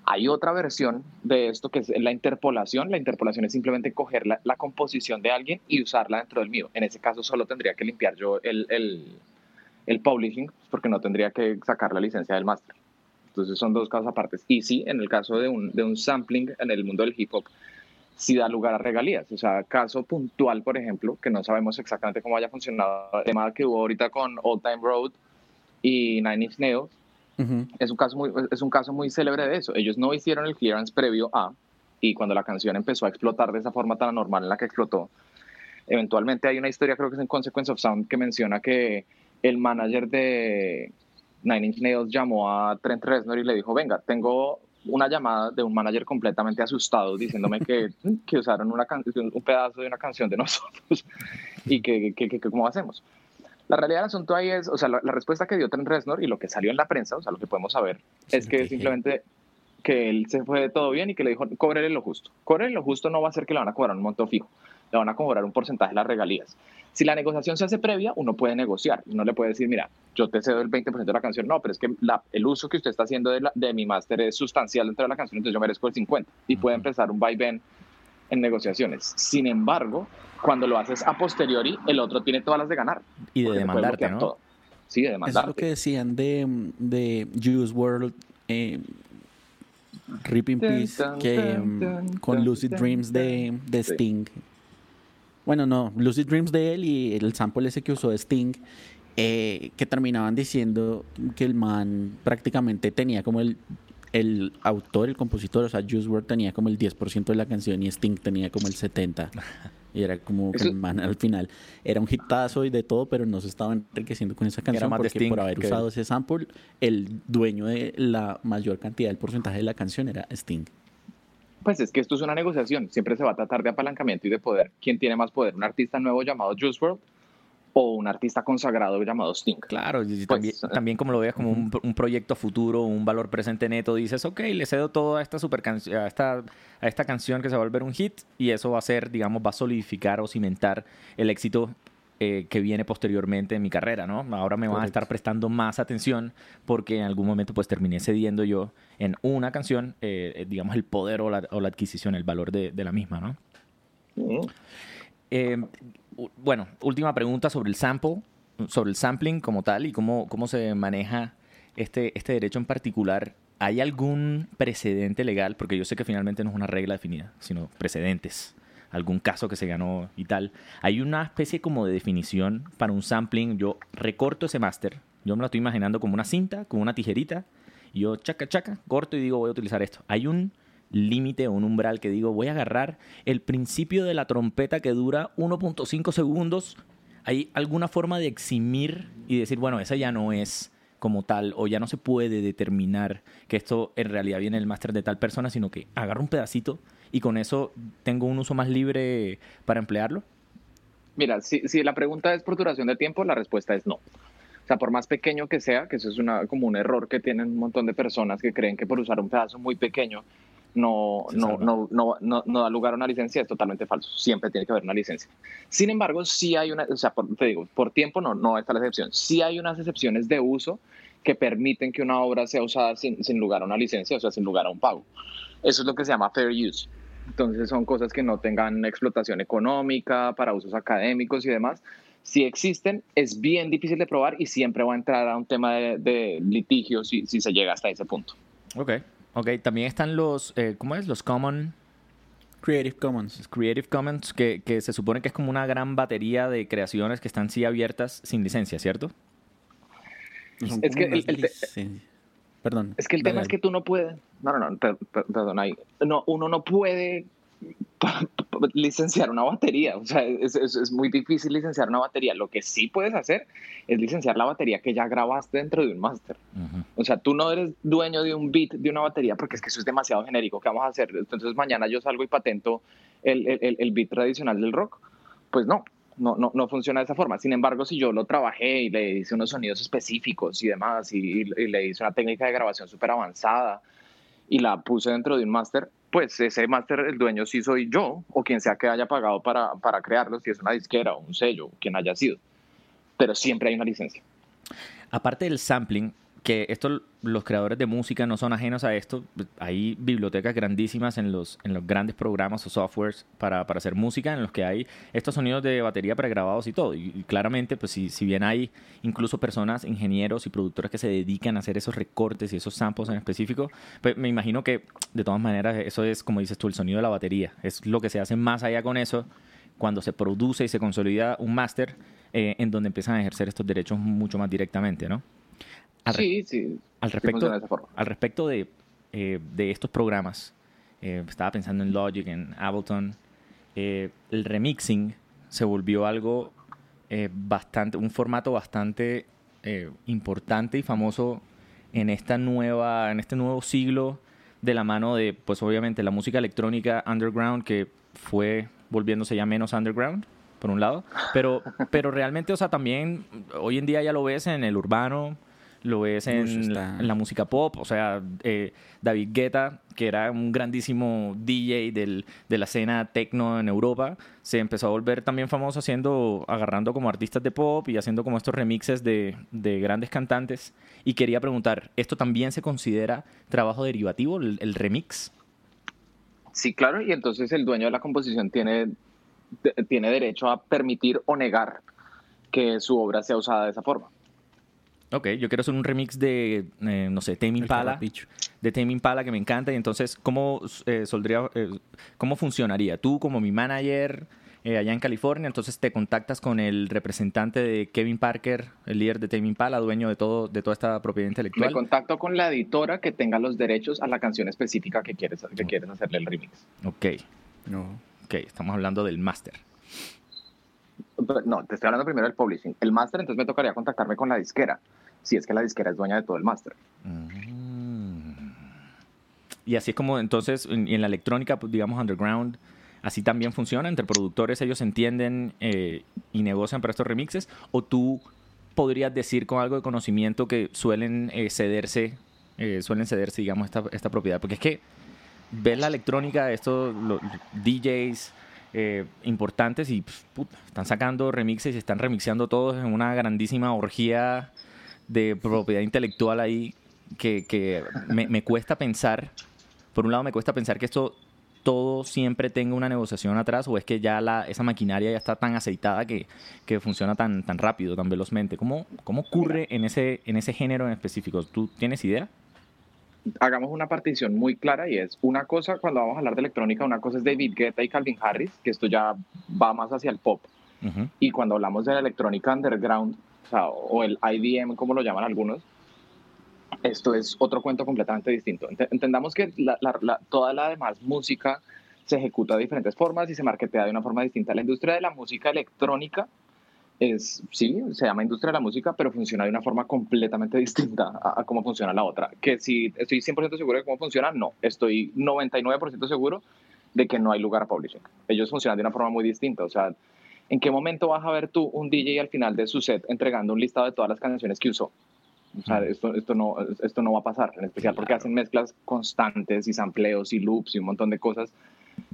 S2: Hay otra versión de esto que es la interpolación. La interpolación es simplemente coger la, la composición de alguien y usarla dentro del mío. En ese caso solo tendría que limpiar yo el, el, el publishing porque no tendría que sacar la licencia del máster. Entonces son dos casos aparte. Y sí, en el caso de un, de un sampling en el mundo del hip hop, sí da lugar a regalías. O sea, caso puntual, por ejemplo, que no sabemos exactamente cómo haya funcionado, el tema que hubo ahorita con Old Time Road y Nine Inch Nails, es, un caso muy, es un caso muy célebre de eso. Ellos no hicieron el clearance previo a, y cuando la canción empezó a explotar de esa forma tan anormal en la que explotó, eventualmente hay una historia, creo que es en Consequence of Sound, que menciona que el manager de, Nine Inch Nails llamó a Trent Reznor y le dijo, venga, tengo una llamada de un manager completamente asustado diciéndome que, que usaron una un pedazo de una canción de nosotros y que, que, que, cómo hacemos. La realidad del asunto ahí es, o sea, la, respuesta que dio Trent Reznor y lo que salió en la prensa, o sea, lo que podemos saber, es que simplemente que él se fue todo bien y que le dijo, cóbrele lo justo. Cóbrele lo justo no va a ser que le van a cobrar un monto fijo, le van a cobrar un porcentaje de las regalías. Si la negociación se hace previa, uno puede negociar. Uno le puede decir, mira, yo te cedo el 20% de la canción. No, pero es que el uso que usted está haciendo de, de, mi máster es sustancial dentro de la canción, entonces yo merezco el 50%. Y puede empezar un vaivén en negociaciones. Sin embargo, cuando lo haces a posteriori, el otro tiene todas las de ganar.
S3: Y de demandarte, ¿no? Todo.
S2: Sí, de demandarte.
S1: Eso es lo que decían de, de Juice World, eh, Ripping Peace, que mm, con Lucid Dreams de, de Sting. Bueno, no, Lucid Dreams de él y el sample ese que usó Sting, eh, que terminaban diciendo que el man prácticamente tenía como el, el autor, el compositor, o sea, Juice WRLD tenía como el 10% de la canción y Sting tenía como el 70%. Y era como que el man al final era un hitazo y de todo, pero no se estaba enriqueciendo con esa canción porque por haber usado ese sample, el dueño de la mayor cantidad del porcentaje de la canción era Sting.
S2: Pues es que esto es una negociación, siempre se va a tratar de apalancamiento y de poder. ¿Quién tiene más poder? ¿Un artista nuevo llamado Juice WRLD o un artista consagrado llamado Sting.
S3: Claro, y también,
S2: Pues,
S3: también como lo veas como un, un proyecto futuro, un valor presente neto, dices, ok, le cedo todo a esta super canción, a esta, a esta canción que se va a volver un hit y eso va a ser, digamos, va a solidificar o cimentar el éxito eh, que viene posteriormente en mi carrera, ¿no? Ahora me van a estar prestando más atención porque en algún momento pues terminé cediendo yo en una canción, eh, eh, digamos, el poder o la, o la adquisición, el valor de, de la misma, ¿no?
S2: Mm.
S3: Eh, bueno, última pregunta sobre el sample, sobre el sampling como tal y cómo, cómo se maneja este, este derecho en particular. ¿Hay algún precedente legal? Porque yo sé que finalmente no es una regla definida, sino precedentes. Algún caso que se ganó y tal. Hay una especie como de definición para un sampling. Yo recorto ese máster. Yo me lo estoy imaginando como una cinta, como una tijerita. Yo chaca, chaca, corto y digo voy a utilizar esto. Hay un límite o un umbral que digo, voy a agarrar el principio de la trompeta que dura 1.5 segundos. ¿Hay alguna forma de eximir y decir, bueno, esa ya no es como tal o ya no se puede determinar que esto en realidad viene del máster de tal persona, sino que agarro un pedacito y con eso tengo un uso más libre para emplearlo?
S2: Mira, si, si la pregunta es por duración de tiempo, la respuesta es no. O sea, por más pequeño que sea, que eso es una, como un error que tienen un montón de personas que creen que por usar un pedazo muy pequeño no, no, no, no, no, no da lugar a una licencia, es totalmente falso. Siempre tiene que haber una licencia. Sin embargo, sí hay una, o sea, por- te digo, por tiempo no, no está la excepción. Sí hay unas excepciones de uso que permiten que una obra sea usada sin, sin lugar a una licencia, o sea, sin lugar a un pago. Eso es lo que se llama fair use. Entonces son cosas que no tengan explotación económica para usos académicos y demás. Si existen, es bien difícil de probar y siempre va a entrar a un tema de, de litigio si, si se llega hasta ese punto.
S3: Ok. Ok, también están los, eh, ¿cómo es? Los Common,
S1: Creative Commons.
S3: Creative Commons, que, que se supone que es como una gran batería de creaciones que están sí abiertas sin licencia, ¿cierto?
S2: Es que el- el
S1: Perdón.
S2: Es que el
S1: dale,
S2: tema es que tú no puedes, no, no, no, per- per- perdón, ahí, no, uno no puede licenciar una batería, o sea, es, es- es muy difícil licenciar una batería. Lo que sí puedes hacer es licenciar la batería que ya grabaste dentro de un máster.
S3: Ujú.
S2: O sea, tú no eres dueño de un beat de una batería porque es que eso es demasiado genérico. ¿Qué vamos a hacer? Entonces mañana yo salgo y patento el- el beat tradicional del rock. Pues no, no, no, no funciona de esa forma. Sin embargo, si yo lo trabajé y le hice unos sonidos específicos y demás, y, le hice una técnica de grabación súper avanzada y la puse dentro de un máster, pues ese máster, el dueño sí soy yo o quien sea que haya pagado para, para crearlo, si es una disquera o un sello, quien haya sido. Pero siempre hay una licencia.
S3: Aparte del sampling, que esto los creadores de música no son ajenos a esto, hay bibliotecas grandísimas en los, en los grandes programas o softwares para, para hacer música en los que hay estos sonidos de batería pregrabados y todo. Y, y claramente, pues si, si bien hay incluso personas, ingenieros y productores que se dedican a hacer esos recortes y esos samples en específico, pues me imagino que de todas maneras eso es, como dices tú, el sonido de la batería. Es lo que se hace más allá con eso cuando se produce y se consolida un máster eh, en donde empiezan a ejercer estos derechos mucho más directamente, ¿no? Al,
S2: Sí, sí.
S3: al respecto,
S2: de esa forma.
S3: al respecto de, eh, de estos programas, eh, estaba pensando en Logic, en Ableton, eh, el remixing se volvió algo bastante, un formato bastante importante y famoso en esta nueva, en este nuevo siglo de la mano de, pues obviamente la música electrónica underground que fue volviéndose ya menos underground por un lado, pero, pero realmente, o sea, también hoy en día ya lo ves en el urbano, lo ves en, la música pop, o sea, eh, David Guetta, que era un grandísimo DJ del- de la escena techno en Europa, se empezó a volver también famoso haciendo, agarrando como artistas de pop y haciendo como estos remixes de, de grandes cantantes. Y quería preguntar, ¿esto también se considera trabajo derivativo, el, el remix?
S2: Sí, claro, y entonces el dueño de la composición tiene, de- tiene derecho a permitir o negar que su obra sea usada de esa forma.
S3: Ok, yo quiero hacer un remix de, eh, no sé, Tame Impala. de Tame Impala que me encanta y entonces cómo eh, soldría- eh, cómo funcionaría tú como mi manager eh, allá en California entonces te contactas con el representante de Kevin Parker el líder de Tame Impala dueño de todo de toda esta propiedad
S2: Me
S3: intelectual
S2: contacto con la editora que tenga los derechos a la canción específica que quieres, que quieres hacerle el remix.
S3: ok
S1: No.
S3: ok estamos hablando del máster
S2: No, te estoy hablando primero del publishing. El máster, entonces me tocaría contactarme con la disquera, si es que la disquera es dueña de todo el máster.
S3: Mm. y así es como entonces en, en la electrónica pues, digamos underground así también funciona. Entre productores ellos entienden eh, y negocian para estos remixes. O tú podrías decir con algo de conocimiento que suelen eh, cederse, eh, suelen cederse, digamos, esta, esta propiedad. Porque es que ves la electrónica, estos DJs eh, importantes y puta, están sacando remixes y están remixeando todos en una grandísima orgía de propiedad intelectual ahí que, me cuesta pensar, por un lado me cuesta pensar que esto todo siempre tenga una negociación atrás o es que ya la, esa maquinaria ya está tan aceitada que, que funciona tan, tan rápido, tan velozmente. ¿Cómo, cómo ocurre en ese, en ese género en específico? ¿Tú tienes idea?
S2: Hagamos una partición muy clara y es una cosa, cuando vamos a hablar de electrónica, una cosa es David Guetta y Calvin Harris, que esto ya va más hacia el pop. Y cuando hablamos de la electrónica underground, o, sea, o el IDM, como lo llaman algunos, esto es otro cuento completamente distinto. Ent- Entendamos que la- la- la- toda la demás música se ejecuta de diferentes formas y se marketea de una forma distinta. La industria de la música electrónica es, sí, se llama industria de la música, pero funciona de una forma completamente distinta a, a cómo funciona la otra. Que si estoy 100% seguro de cómo funciona, no. Estoy 99% seguro de que no hay lugar a publishing. Ellos funcionan de una forma muy distinta. O sea, ¿en qué momento vas a ver tú un DJ al final de su set entregando un listado de todas las canciones que usó? O sea, esto, esto, no, esto no va a pasar, en especial porque hacen mezclas constantes y sampleos y loops y un montón de cosas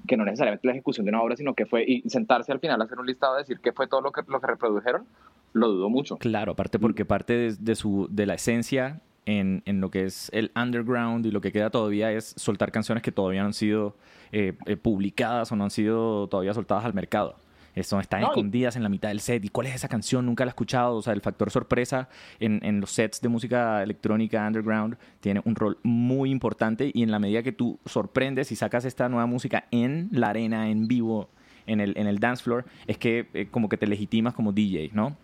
S2: que no necesariamente la ejecución de una obra, sino que fue y sentarse al final a hacer un listado, decir qué fue todo lo que, lo que reprodujeron, lo dudo mucho.
S3: Claro, aparte porque parte de, de su, de la esencia en, en lo que es el underground y lo que queda todavía es soltar canciones que todavía no han sido eh, eh, publicadas o no han sido todavía soltadas al mercado. Eso, están
S2: No,
S3: escondidas en la mitad del set. ¿Y cuál es esa canción? Nunca la he escuchado. O sea, el factor sorpresa en, en los sets de música electrónica underground tiene un rol muy importante. Y en la medida que tú sorprendes y sacas esta nueva música en la arena, en vivo, en el, en el dance floor, es que eh, como que te legitimas como DJ, ¿no?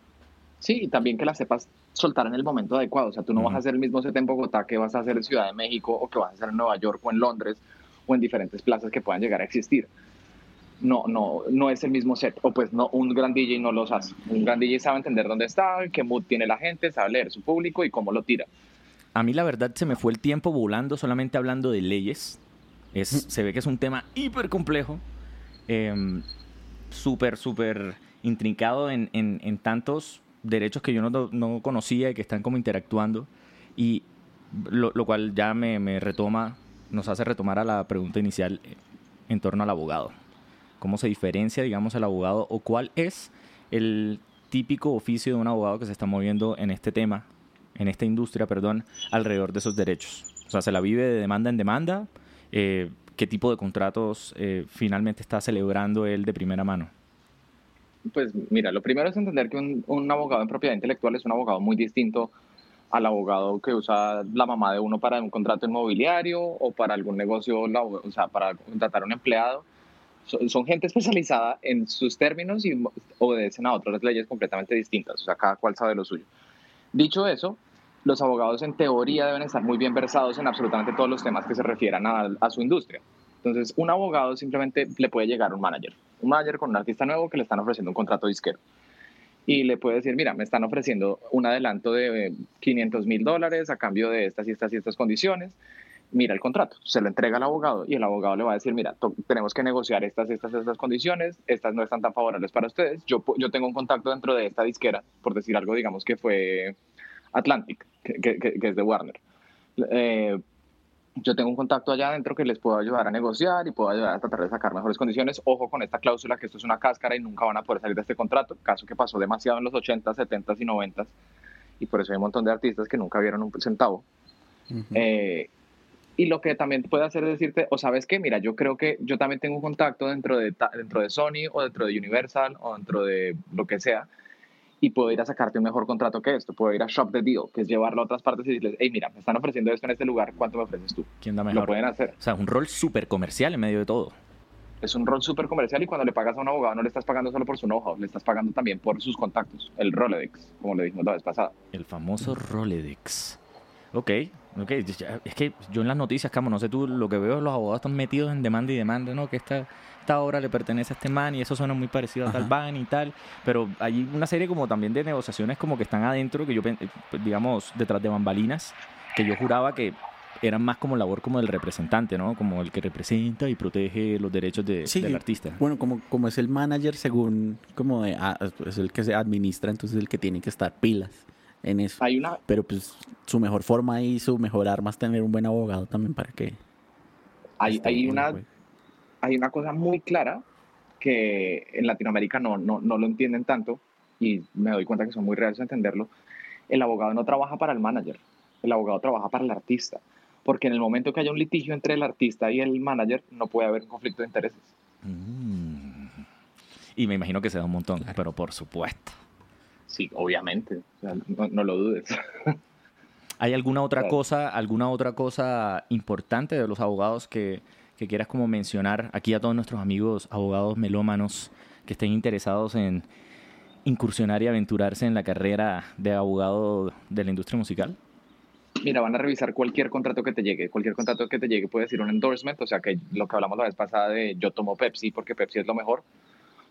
S2: Sí, y también que la sepas soltar en el momento adecuado. O sea, tú no vas a hacer el mismo set en Bogotá que vas a hacer en Ciudad de México o que vas a hacer en Nueva York o en Londres o en diferentes plazas que puedan llegar a existir. No, no, no es el mismo set. O pues no, un gran DJ no los hace. Un gran DJ sabe entender dónde está, qué mood tiene la gente, sabe leer su público y cómo lo tira.
S3: A mí la verdad se me fue el tiempo volando solamente hablando de leyes. Es, se ve que es un tema hiper complejo, em, súper, súper intrincado en, en- en tantos derechos que yo no, no conocía y que están como interactuando. Y lo, lo cual ya me, me retoma, nos hace retomar a la pregunta inicial eh, en torno al abogado. ¿Cómo se diferencia, digamos, el abogado o cuál es el típico oficio de un abogado que se está moviendo en este tema, en esta industria, perdón, alrededor de esos derechos? O sea, ¿se la vive de demanda en demanda? Eh, ¿Qué tipo de contratos eh, finalmente está celebrando él de primera mano?
S2: Pues mira, lo primero es entender que un, un abogado en propiedad intelectual es un abogado muy distinto al abogado que usa la mamá de uno para un contrato inmobiliario o para algún negocio, o sea, para contratar a un empleado. Son, gente especializada en sus términos y obedecen a otras leyes completamente distintas, o sea, cada cual sabe lo suyo. Dicho eso, los abogados en teoría deben estar muy bien versados en absolutamente todos los temas que se refieran a, su industria. Entonces, un abogado simplemente le puede llegar a un manager, un manager con un artista nuevo que le están ofreciendo un contrato disquero. Y le puede decir, mira, me están ofreciendo un adelanto de 500 mil dólares a cambio de estas y estas y estas condiciones. Mira el contrato, se lo entrega al abogado y el abogado le va a decir, mira, tenemos que negociar estas, estas, estas condiciones, estas no están tan favorables para ustedes. Yo, yo tengo un contacto dentro de esta disquera, por decir algo, digamos que fue Atlantic, que, que- que- que es de Warner. Eh, yo tengo un contacto allá adentro que les puedo ayudar a negociar y puedo ayudar a tratar de sacar mejores condiciones. Ojo con esta cláusula que esto es una cáscara y nunca van a poder salir de este contrato, caso que pasó demasiado en los 80, 70 y 90 y por eso hay un montón de artistas que nunca vieron un centavo. Eh, y lo que también puede hacer es decirte, o sabes qué, mira, yo creo que yo también tengo un contacto dentro de, dentro de Sony o dentro de Universal o dentro de lo que sea y puedo ir a sacarte un mejor contrato que esto. Puedo ir a Shop the Deal, que es llevarlo a otras partes y decirles, hey, mira, me están ofreciendo esto en este lugar, ¿cuánto me ofreces tú?
S3: ¿Quién da
S2: Lo
S3: mejor?
S2: pueden hacer.
S3: O sea, un rol súper comercial en medio de todo.
S2: Es un rol súper comercial y cuando le pagas a un abogado no le estás pagando solo por su know-how, le estás pagando también por sus contactos, el Rolodex, como le dijimos la vez pasada.
S3: El famoso Rolodex. Ok, ok. ya- Es que yo en las noticias, Camo, no sé tú, lo que veo es los abogados están metidos en demanda y demanda, ¿no? Que esta, esta obra le pertenece a este man y eso suena muy parecido a tal
S1: Ajá.
S3: ban y tal. Pero hay una serie como también de negociaciones como que están adentro, que yo, eh, digamos, detrás de bambalinas, que yo juraba que eran más como labor como del representante, ¿no? Como el que representa y protege los derechos de,
S1: Sí,
S3: del artista.
S1: Bueno, como, como es el manager, según como de, ah, es el que se administra, entonces el que tiene que estar pilas en eso.
S2: Hay una,
S1: Pero pues su mejor forma y su mejor arma es tener un buen abogado también para que...
S2: hay, hay una,
S1: juego.
S2: hay una cosa muy clara que en Latinoamérica no, no, no lo entienden tanto y me doy cuenta que son muy reales a entenderlo. El abogado no trabaja para el manager, el abogado trabaja para el artista, porque en el momento que haya un litigio entre el artista y el manager no puede haber un conflicto de intereses.
S3: Mm. Y me imagino que se da un montón,
S1: Claro.
S3: pero por supuesto.
S2: Sí, obviamente, o sea, no, no lo dudes.
S3: ¿Hay alguna otra
S2: Claro.
S3: cosa, alguna otra cosa importante de los abogados que, que quieras como mencionar aquí a todos nuestros amigos abogados melómanos que estén interesados en incursionar y aventurarse en la carrera de abogado de la industria musical?
S2: Mira, van a revisar cualquier contrato que te llegue. Cualquier contrato que te llegue puede decir un endorsement, o sea que lo que hablamos la vez pasada de yo tomo Pepsi porque Pepsi es lo mejor.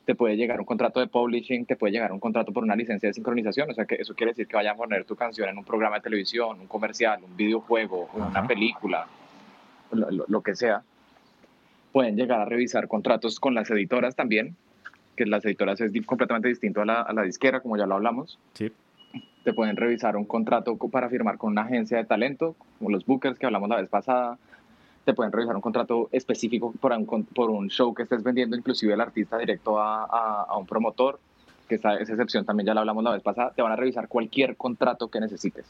S2: Te puede llegar un contrato de publishing, te puede llegar un contrato por una licencia de sincronización, o sea que eso quiere decir que vayan a poner tu canción en un programa de televisión, un comercial, un videojuego, una
S3: Ajá.
S2: película, lo, lo- lo que sea. Pueden llegar a revisar contratos con las editoras también, que las editoras es completamente distinto a la, a la disquera, como ya lo hablamos
S3: Sí.
S2: te pueden revisar un contrato co- para firmar con una agencia de talento, como los bookers que hablamos la vez pasada. Te pueden revisar un contrato específico por un, por un show que estés vendiendo, inclusive el artista directo a, a- a un promotor, que esa, esa excepción también ya la hablamos la vez pasada. Te van a revisar cualquier contrato que necesites.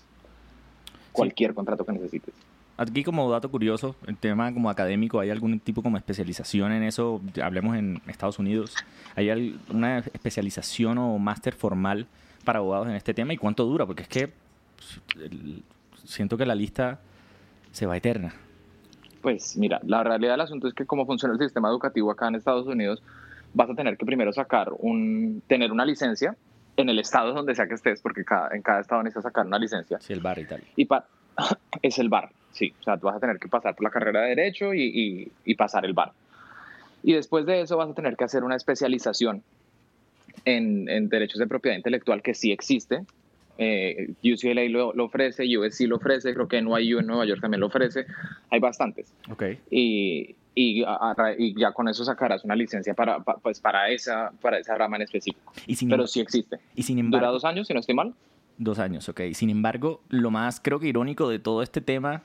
S2: Cualquier contrato que necesites.
S3: Aquí como dato curioso, el tema como académico, ¿hay algún tipo como especialización en eso? Hablemos en Estados Unidos. ¿Hay una especialización o máster formal para abogados en este tema? ¿Y cuánto dura? Porque es que pues, siento que la lista se va eterna.
S2: Pues mira, la realidad del asunto es que como funciona el sistema educativo acá en Estados Unidos, vas a tener que primero sacar un, tener una licencia en el estado donde sea que estés, porque cada, en cada estado necesitas sacar una licencia.
S3: Sí, el bar y tal.
S2: Y pa- es el bar, sí. O sea, tú vas a tener que pasar por la carrera de Derecho y, y- y pasar el bar. Y después de eso vas a tener que hacer una especialización en, en derechos de propiedad intelectual que sí existe. Eh, UCLA lo, lo ofrece, USC lo ofrece, creo que NYU en Nueva York también lo ofrece. Hay bastantes.
S3: Ok.
S2: Y, y, a- a- y ya con eso sacarás una licencia para, pa- pues para, esa, para esa rama en específico.
S3: Y sin,
S2: Pero sí existe.
S3: y sin
S2: Dura
S3: embargo...
S2: dos años, si no estoy mal.
S3: Dos años, ok. Sin embargo, lo más creo que irónico de todo este tema,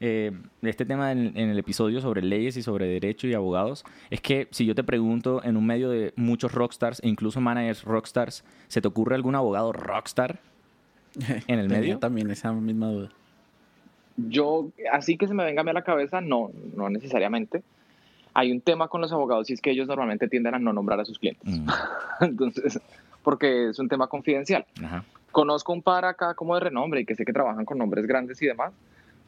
S3: eh, de este tema en, en el episodio sobre leyes y sobre derecho y abogados, es que si yo te pregunto en un medio de muchos rockstars e incluso managers rockstars, ¿se te ocurre algún abogado rockstar? ¿En el medio?
S1: también esa misma duda.
S2: Yo, así que se me venga a mí a la cabeza, no, no necesariamente. Hay un tema con los abogados y es que ellos normalmente tienden a no nombrar a sus clientes.
S3: Mm,
S2: Entonces, porque es un tema confidencial.
S3: ajá.
S2: Conozco un par acá como de renombre y que sé que trabajan con nombres grandes y demás,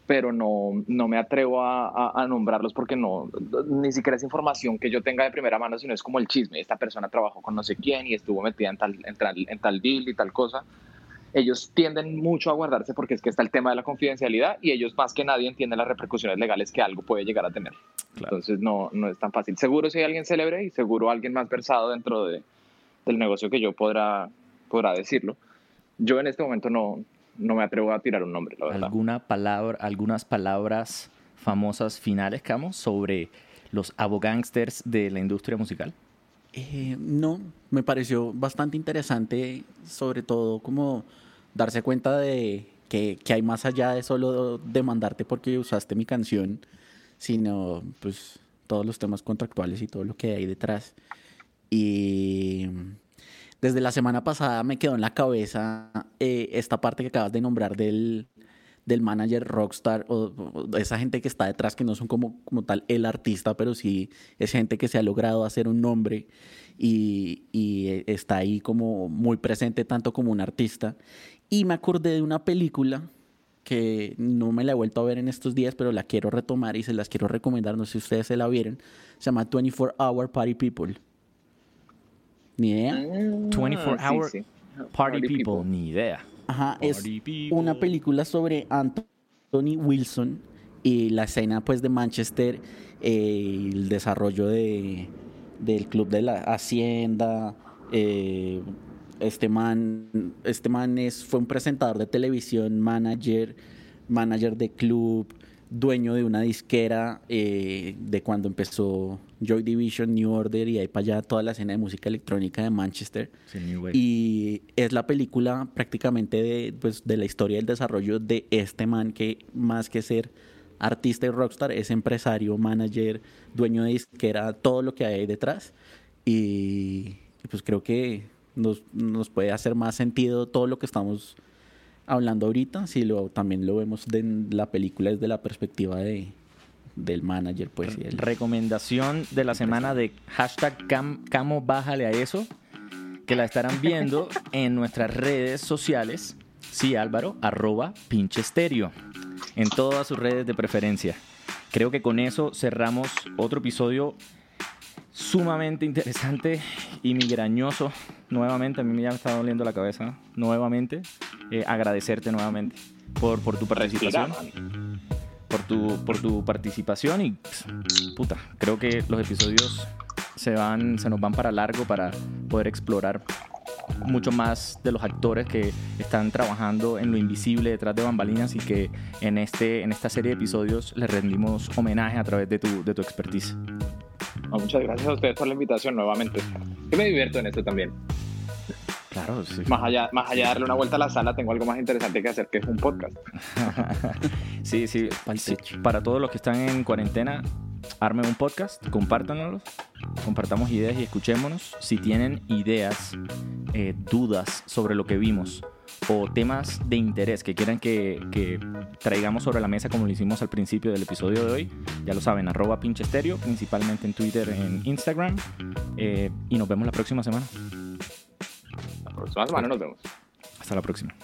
S2: pero no, no me atrevo a, a- a nombrarlos porque no, ni siquiera es información que yo tenga de primera mano, sino es como el chisme. Esta persona trabajó con no sé quién y estuvo metida en tal, en tal, en tal deal y tal cosa. Ellos tienden mucho a guardarse porque es que está el tema de la confidencialidad y ellos más que nadie entienden las repercusiones legales que algo puede llegar a tener.
S3: Claro.
S2: Entonces no, no es tan fácil. Seguro si hay alguien célebre y seguro alguien más versado dentro de, del negocio que yo podrá, podrá decirlo. Yo en este momento no, no me atrevo a tirar un nombre, la verdad.
S3: ¿Alguna palabra, algunas palabras famosas finales, Camo, sobre los abogangsters de la industria musical?
S1: Eh, no, me pareció bastante interesante, sobre todo como darse cuenta de que, que hay más allá de solo demandarte porque usaste mi canción, sino pues todos los temas contractuales y todo lo que hay detrás. Y desde la semana pasada me quedó en la cabeza eh, esta parte que acabas de nombrar del, del manager rockstar o, o esa gente que está detrás que no son como, como tal el artista, pero sí es gente que se ha logrado hacer un nombre y, y, eh, está ahí como muy presente tanto como un artista. Y me acordé de una película que no me la he vuelto a ver en estos días, pero la quiero retomar y se las quiero recomendar, no sé si ustedes se la vieron. Se llama 24 Hour Party People. ¿Ni idea?
S3: 24
S2: Ah, sí,
S3: Hour
S2: sí.
S3: Party, people, ni idea.
S1: Ajá, es
S3: Party people.
S1: una película sobre Anthony Wilson y la escena pues de Manchester, eh, el desarrollo de, del club de la Hacienda. eh, este man, este man es, fue un presentador de televisión, manager, manager de club, dueño de una disquera eh, de cuando empezó Joy Division, New Order y ahí para allá toda la escena de música electrónica de Manchester.
S3: Sí.
S1: Y es la película prácticamente de, pues, de la historia del desarrollo de este man que más que ser artista y rockstar es empresario, manager, dueño de disquera, todo lo que hay ahí detrás. Y pues creo que nos, nos puede hacer más sentido todo lo que estamos hablando ahorita, si lo, también lo vemos de la película desde la perspectiva de, del manager, pues. y el-
S3: Recomendación de la semana de hashtag cam, Camo Bájale a eso, que la estarán viendo en nuestras redes sociales. Sí, Álvaro, arroba pinche estéreo. En todas sus redes de preferencia. Creo que con eso cerramos otro episodio sumamente interesante y migrañoso. Nuevamente, a mí ya me está doliendo la cabeza. Nuevamente, Eh, agradecerte nuevamente por, por tu participación por tu, por tu participación y puta, creo que los episodios se van, se nos van para largo para poder explorar mucho más de los actores que están trabajando en lo invisible detrás de bambalinas y que en, este, en esta serie de episodios les rendimos homenaje a través de tu, de tu expertise.
S2: No, muchas gracias a ustedes por la invitación nuevamente. Yo me divierto en esto también.
S3: Claro, sí.
S2: Más allá, más allá de darle una vuelta a la sala, tengo algo más interesante que hacer, que es un podcast.
S3: sí, sí. Para todos los que están en cuarentena, armen un podcast, compártanlo, compartamos ideas y escuchémonos. Si tienen ideas, eh, dudas sobre lo que vimos o temas de interés que quieran que, que traigamos sobre la mesa como lo hicimos al principio del episodio de hoy, ya lo saben, arroba pinche estéreo, principalmente en Twitter, en Instagram. eh, y nos vemos la próxima semana.
S2: La próxima semana nos vemos.
S3: Hasta la próxima.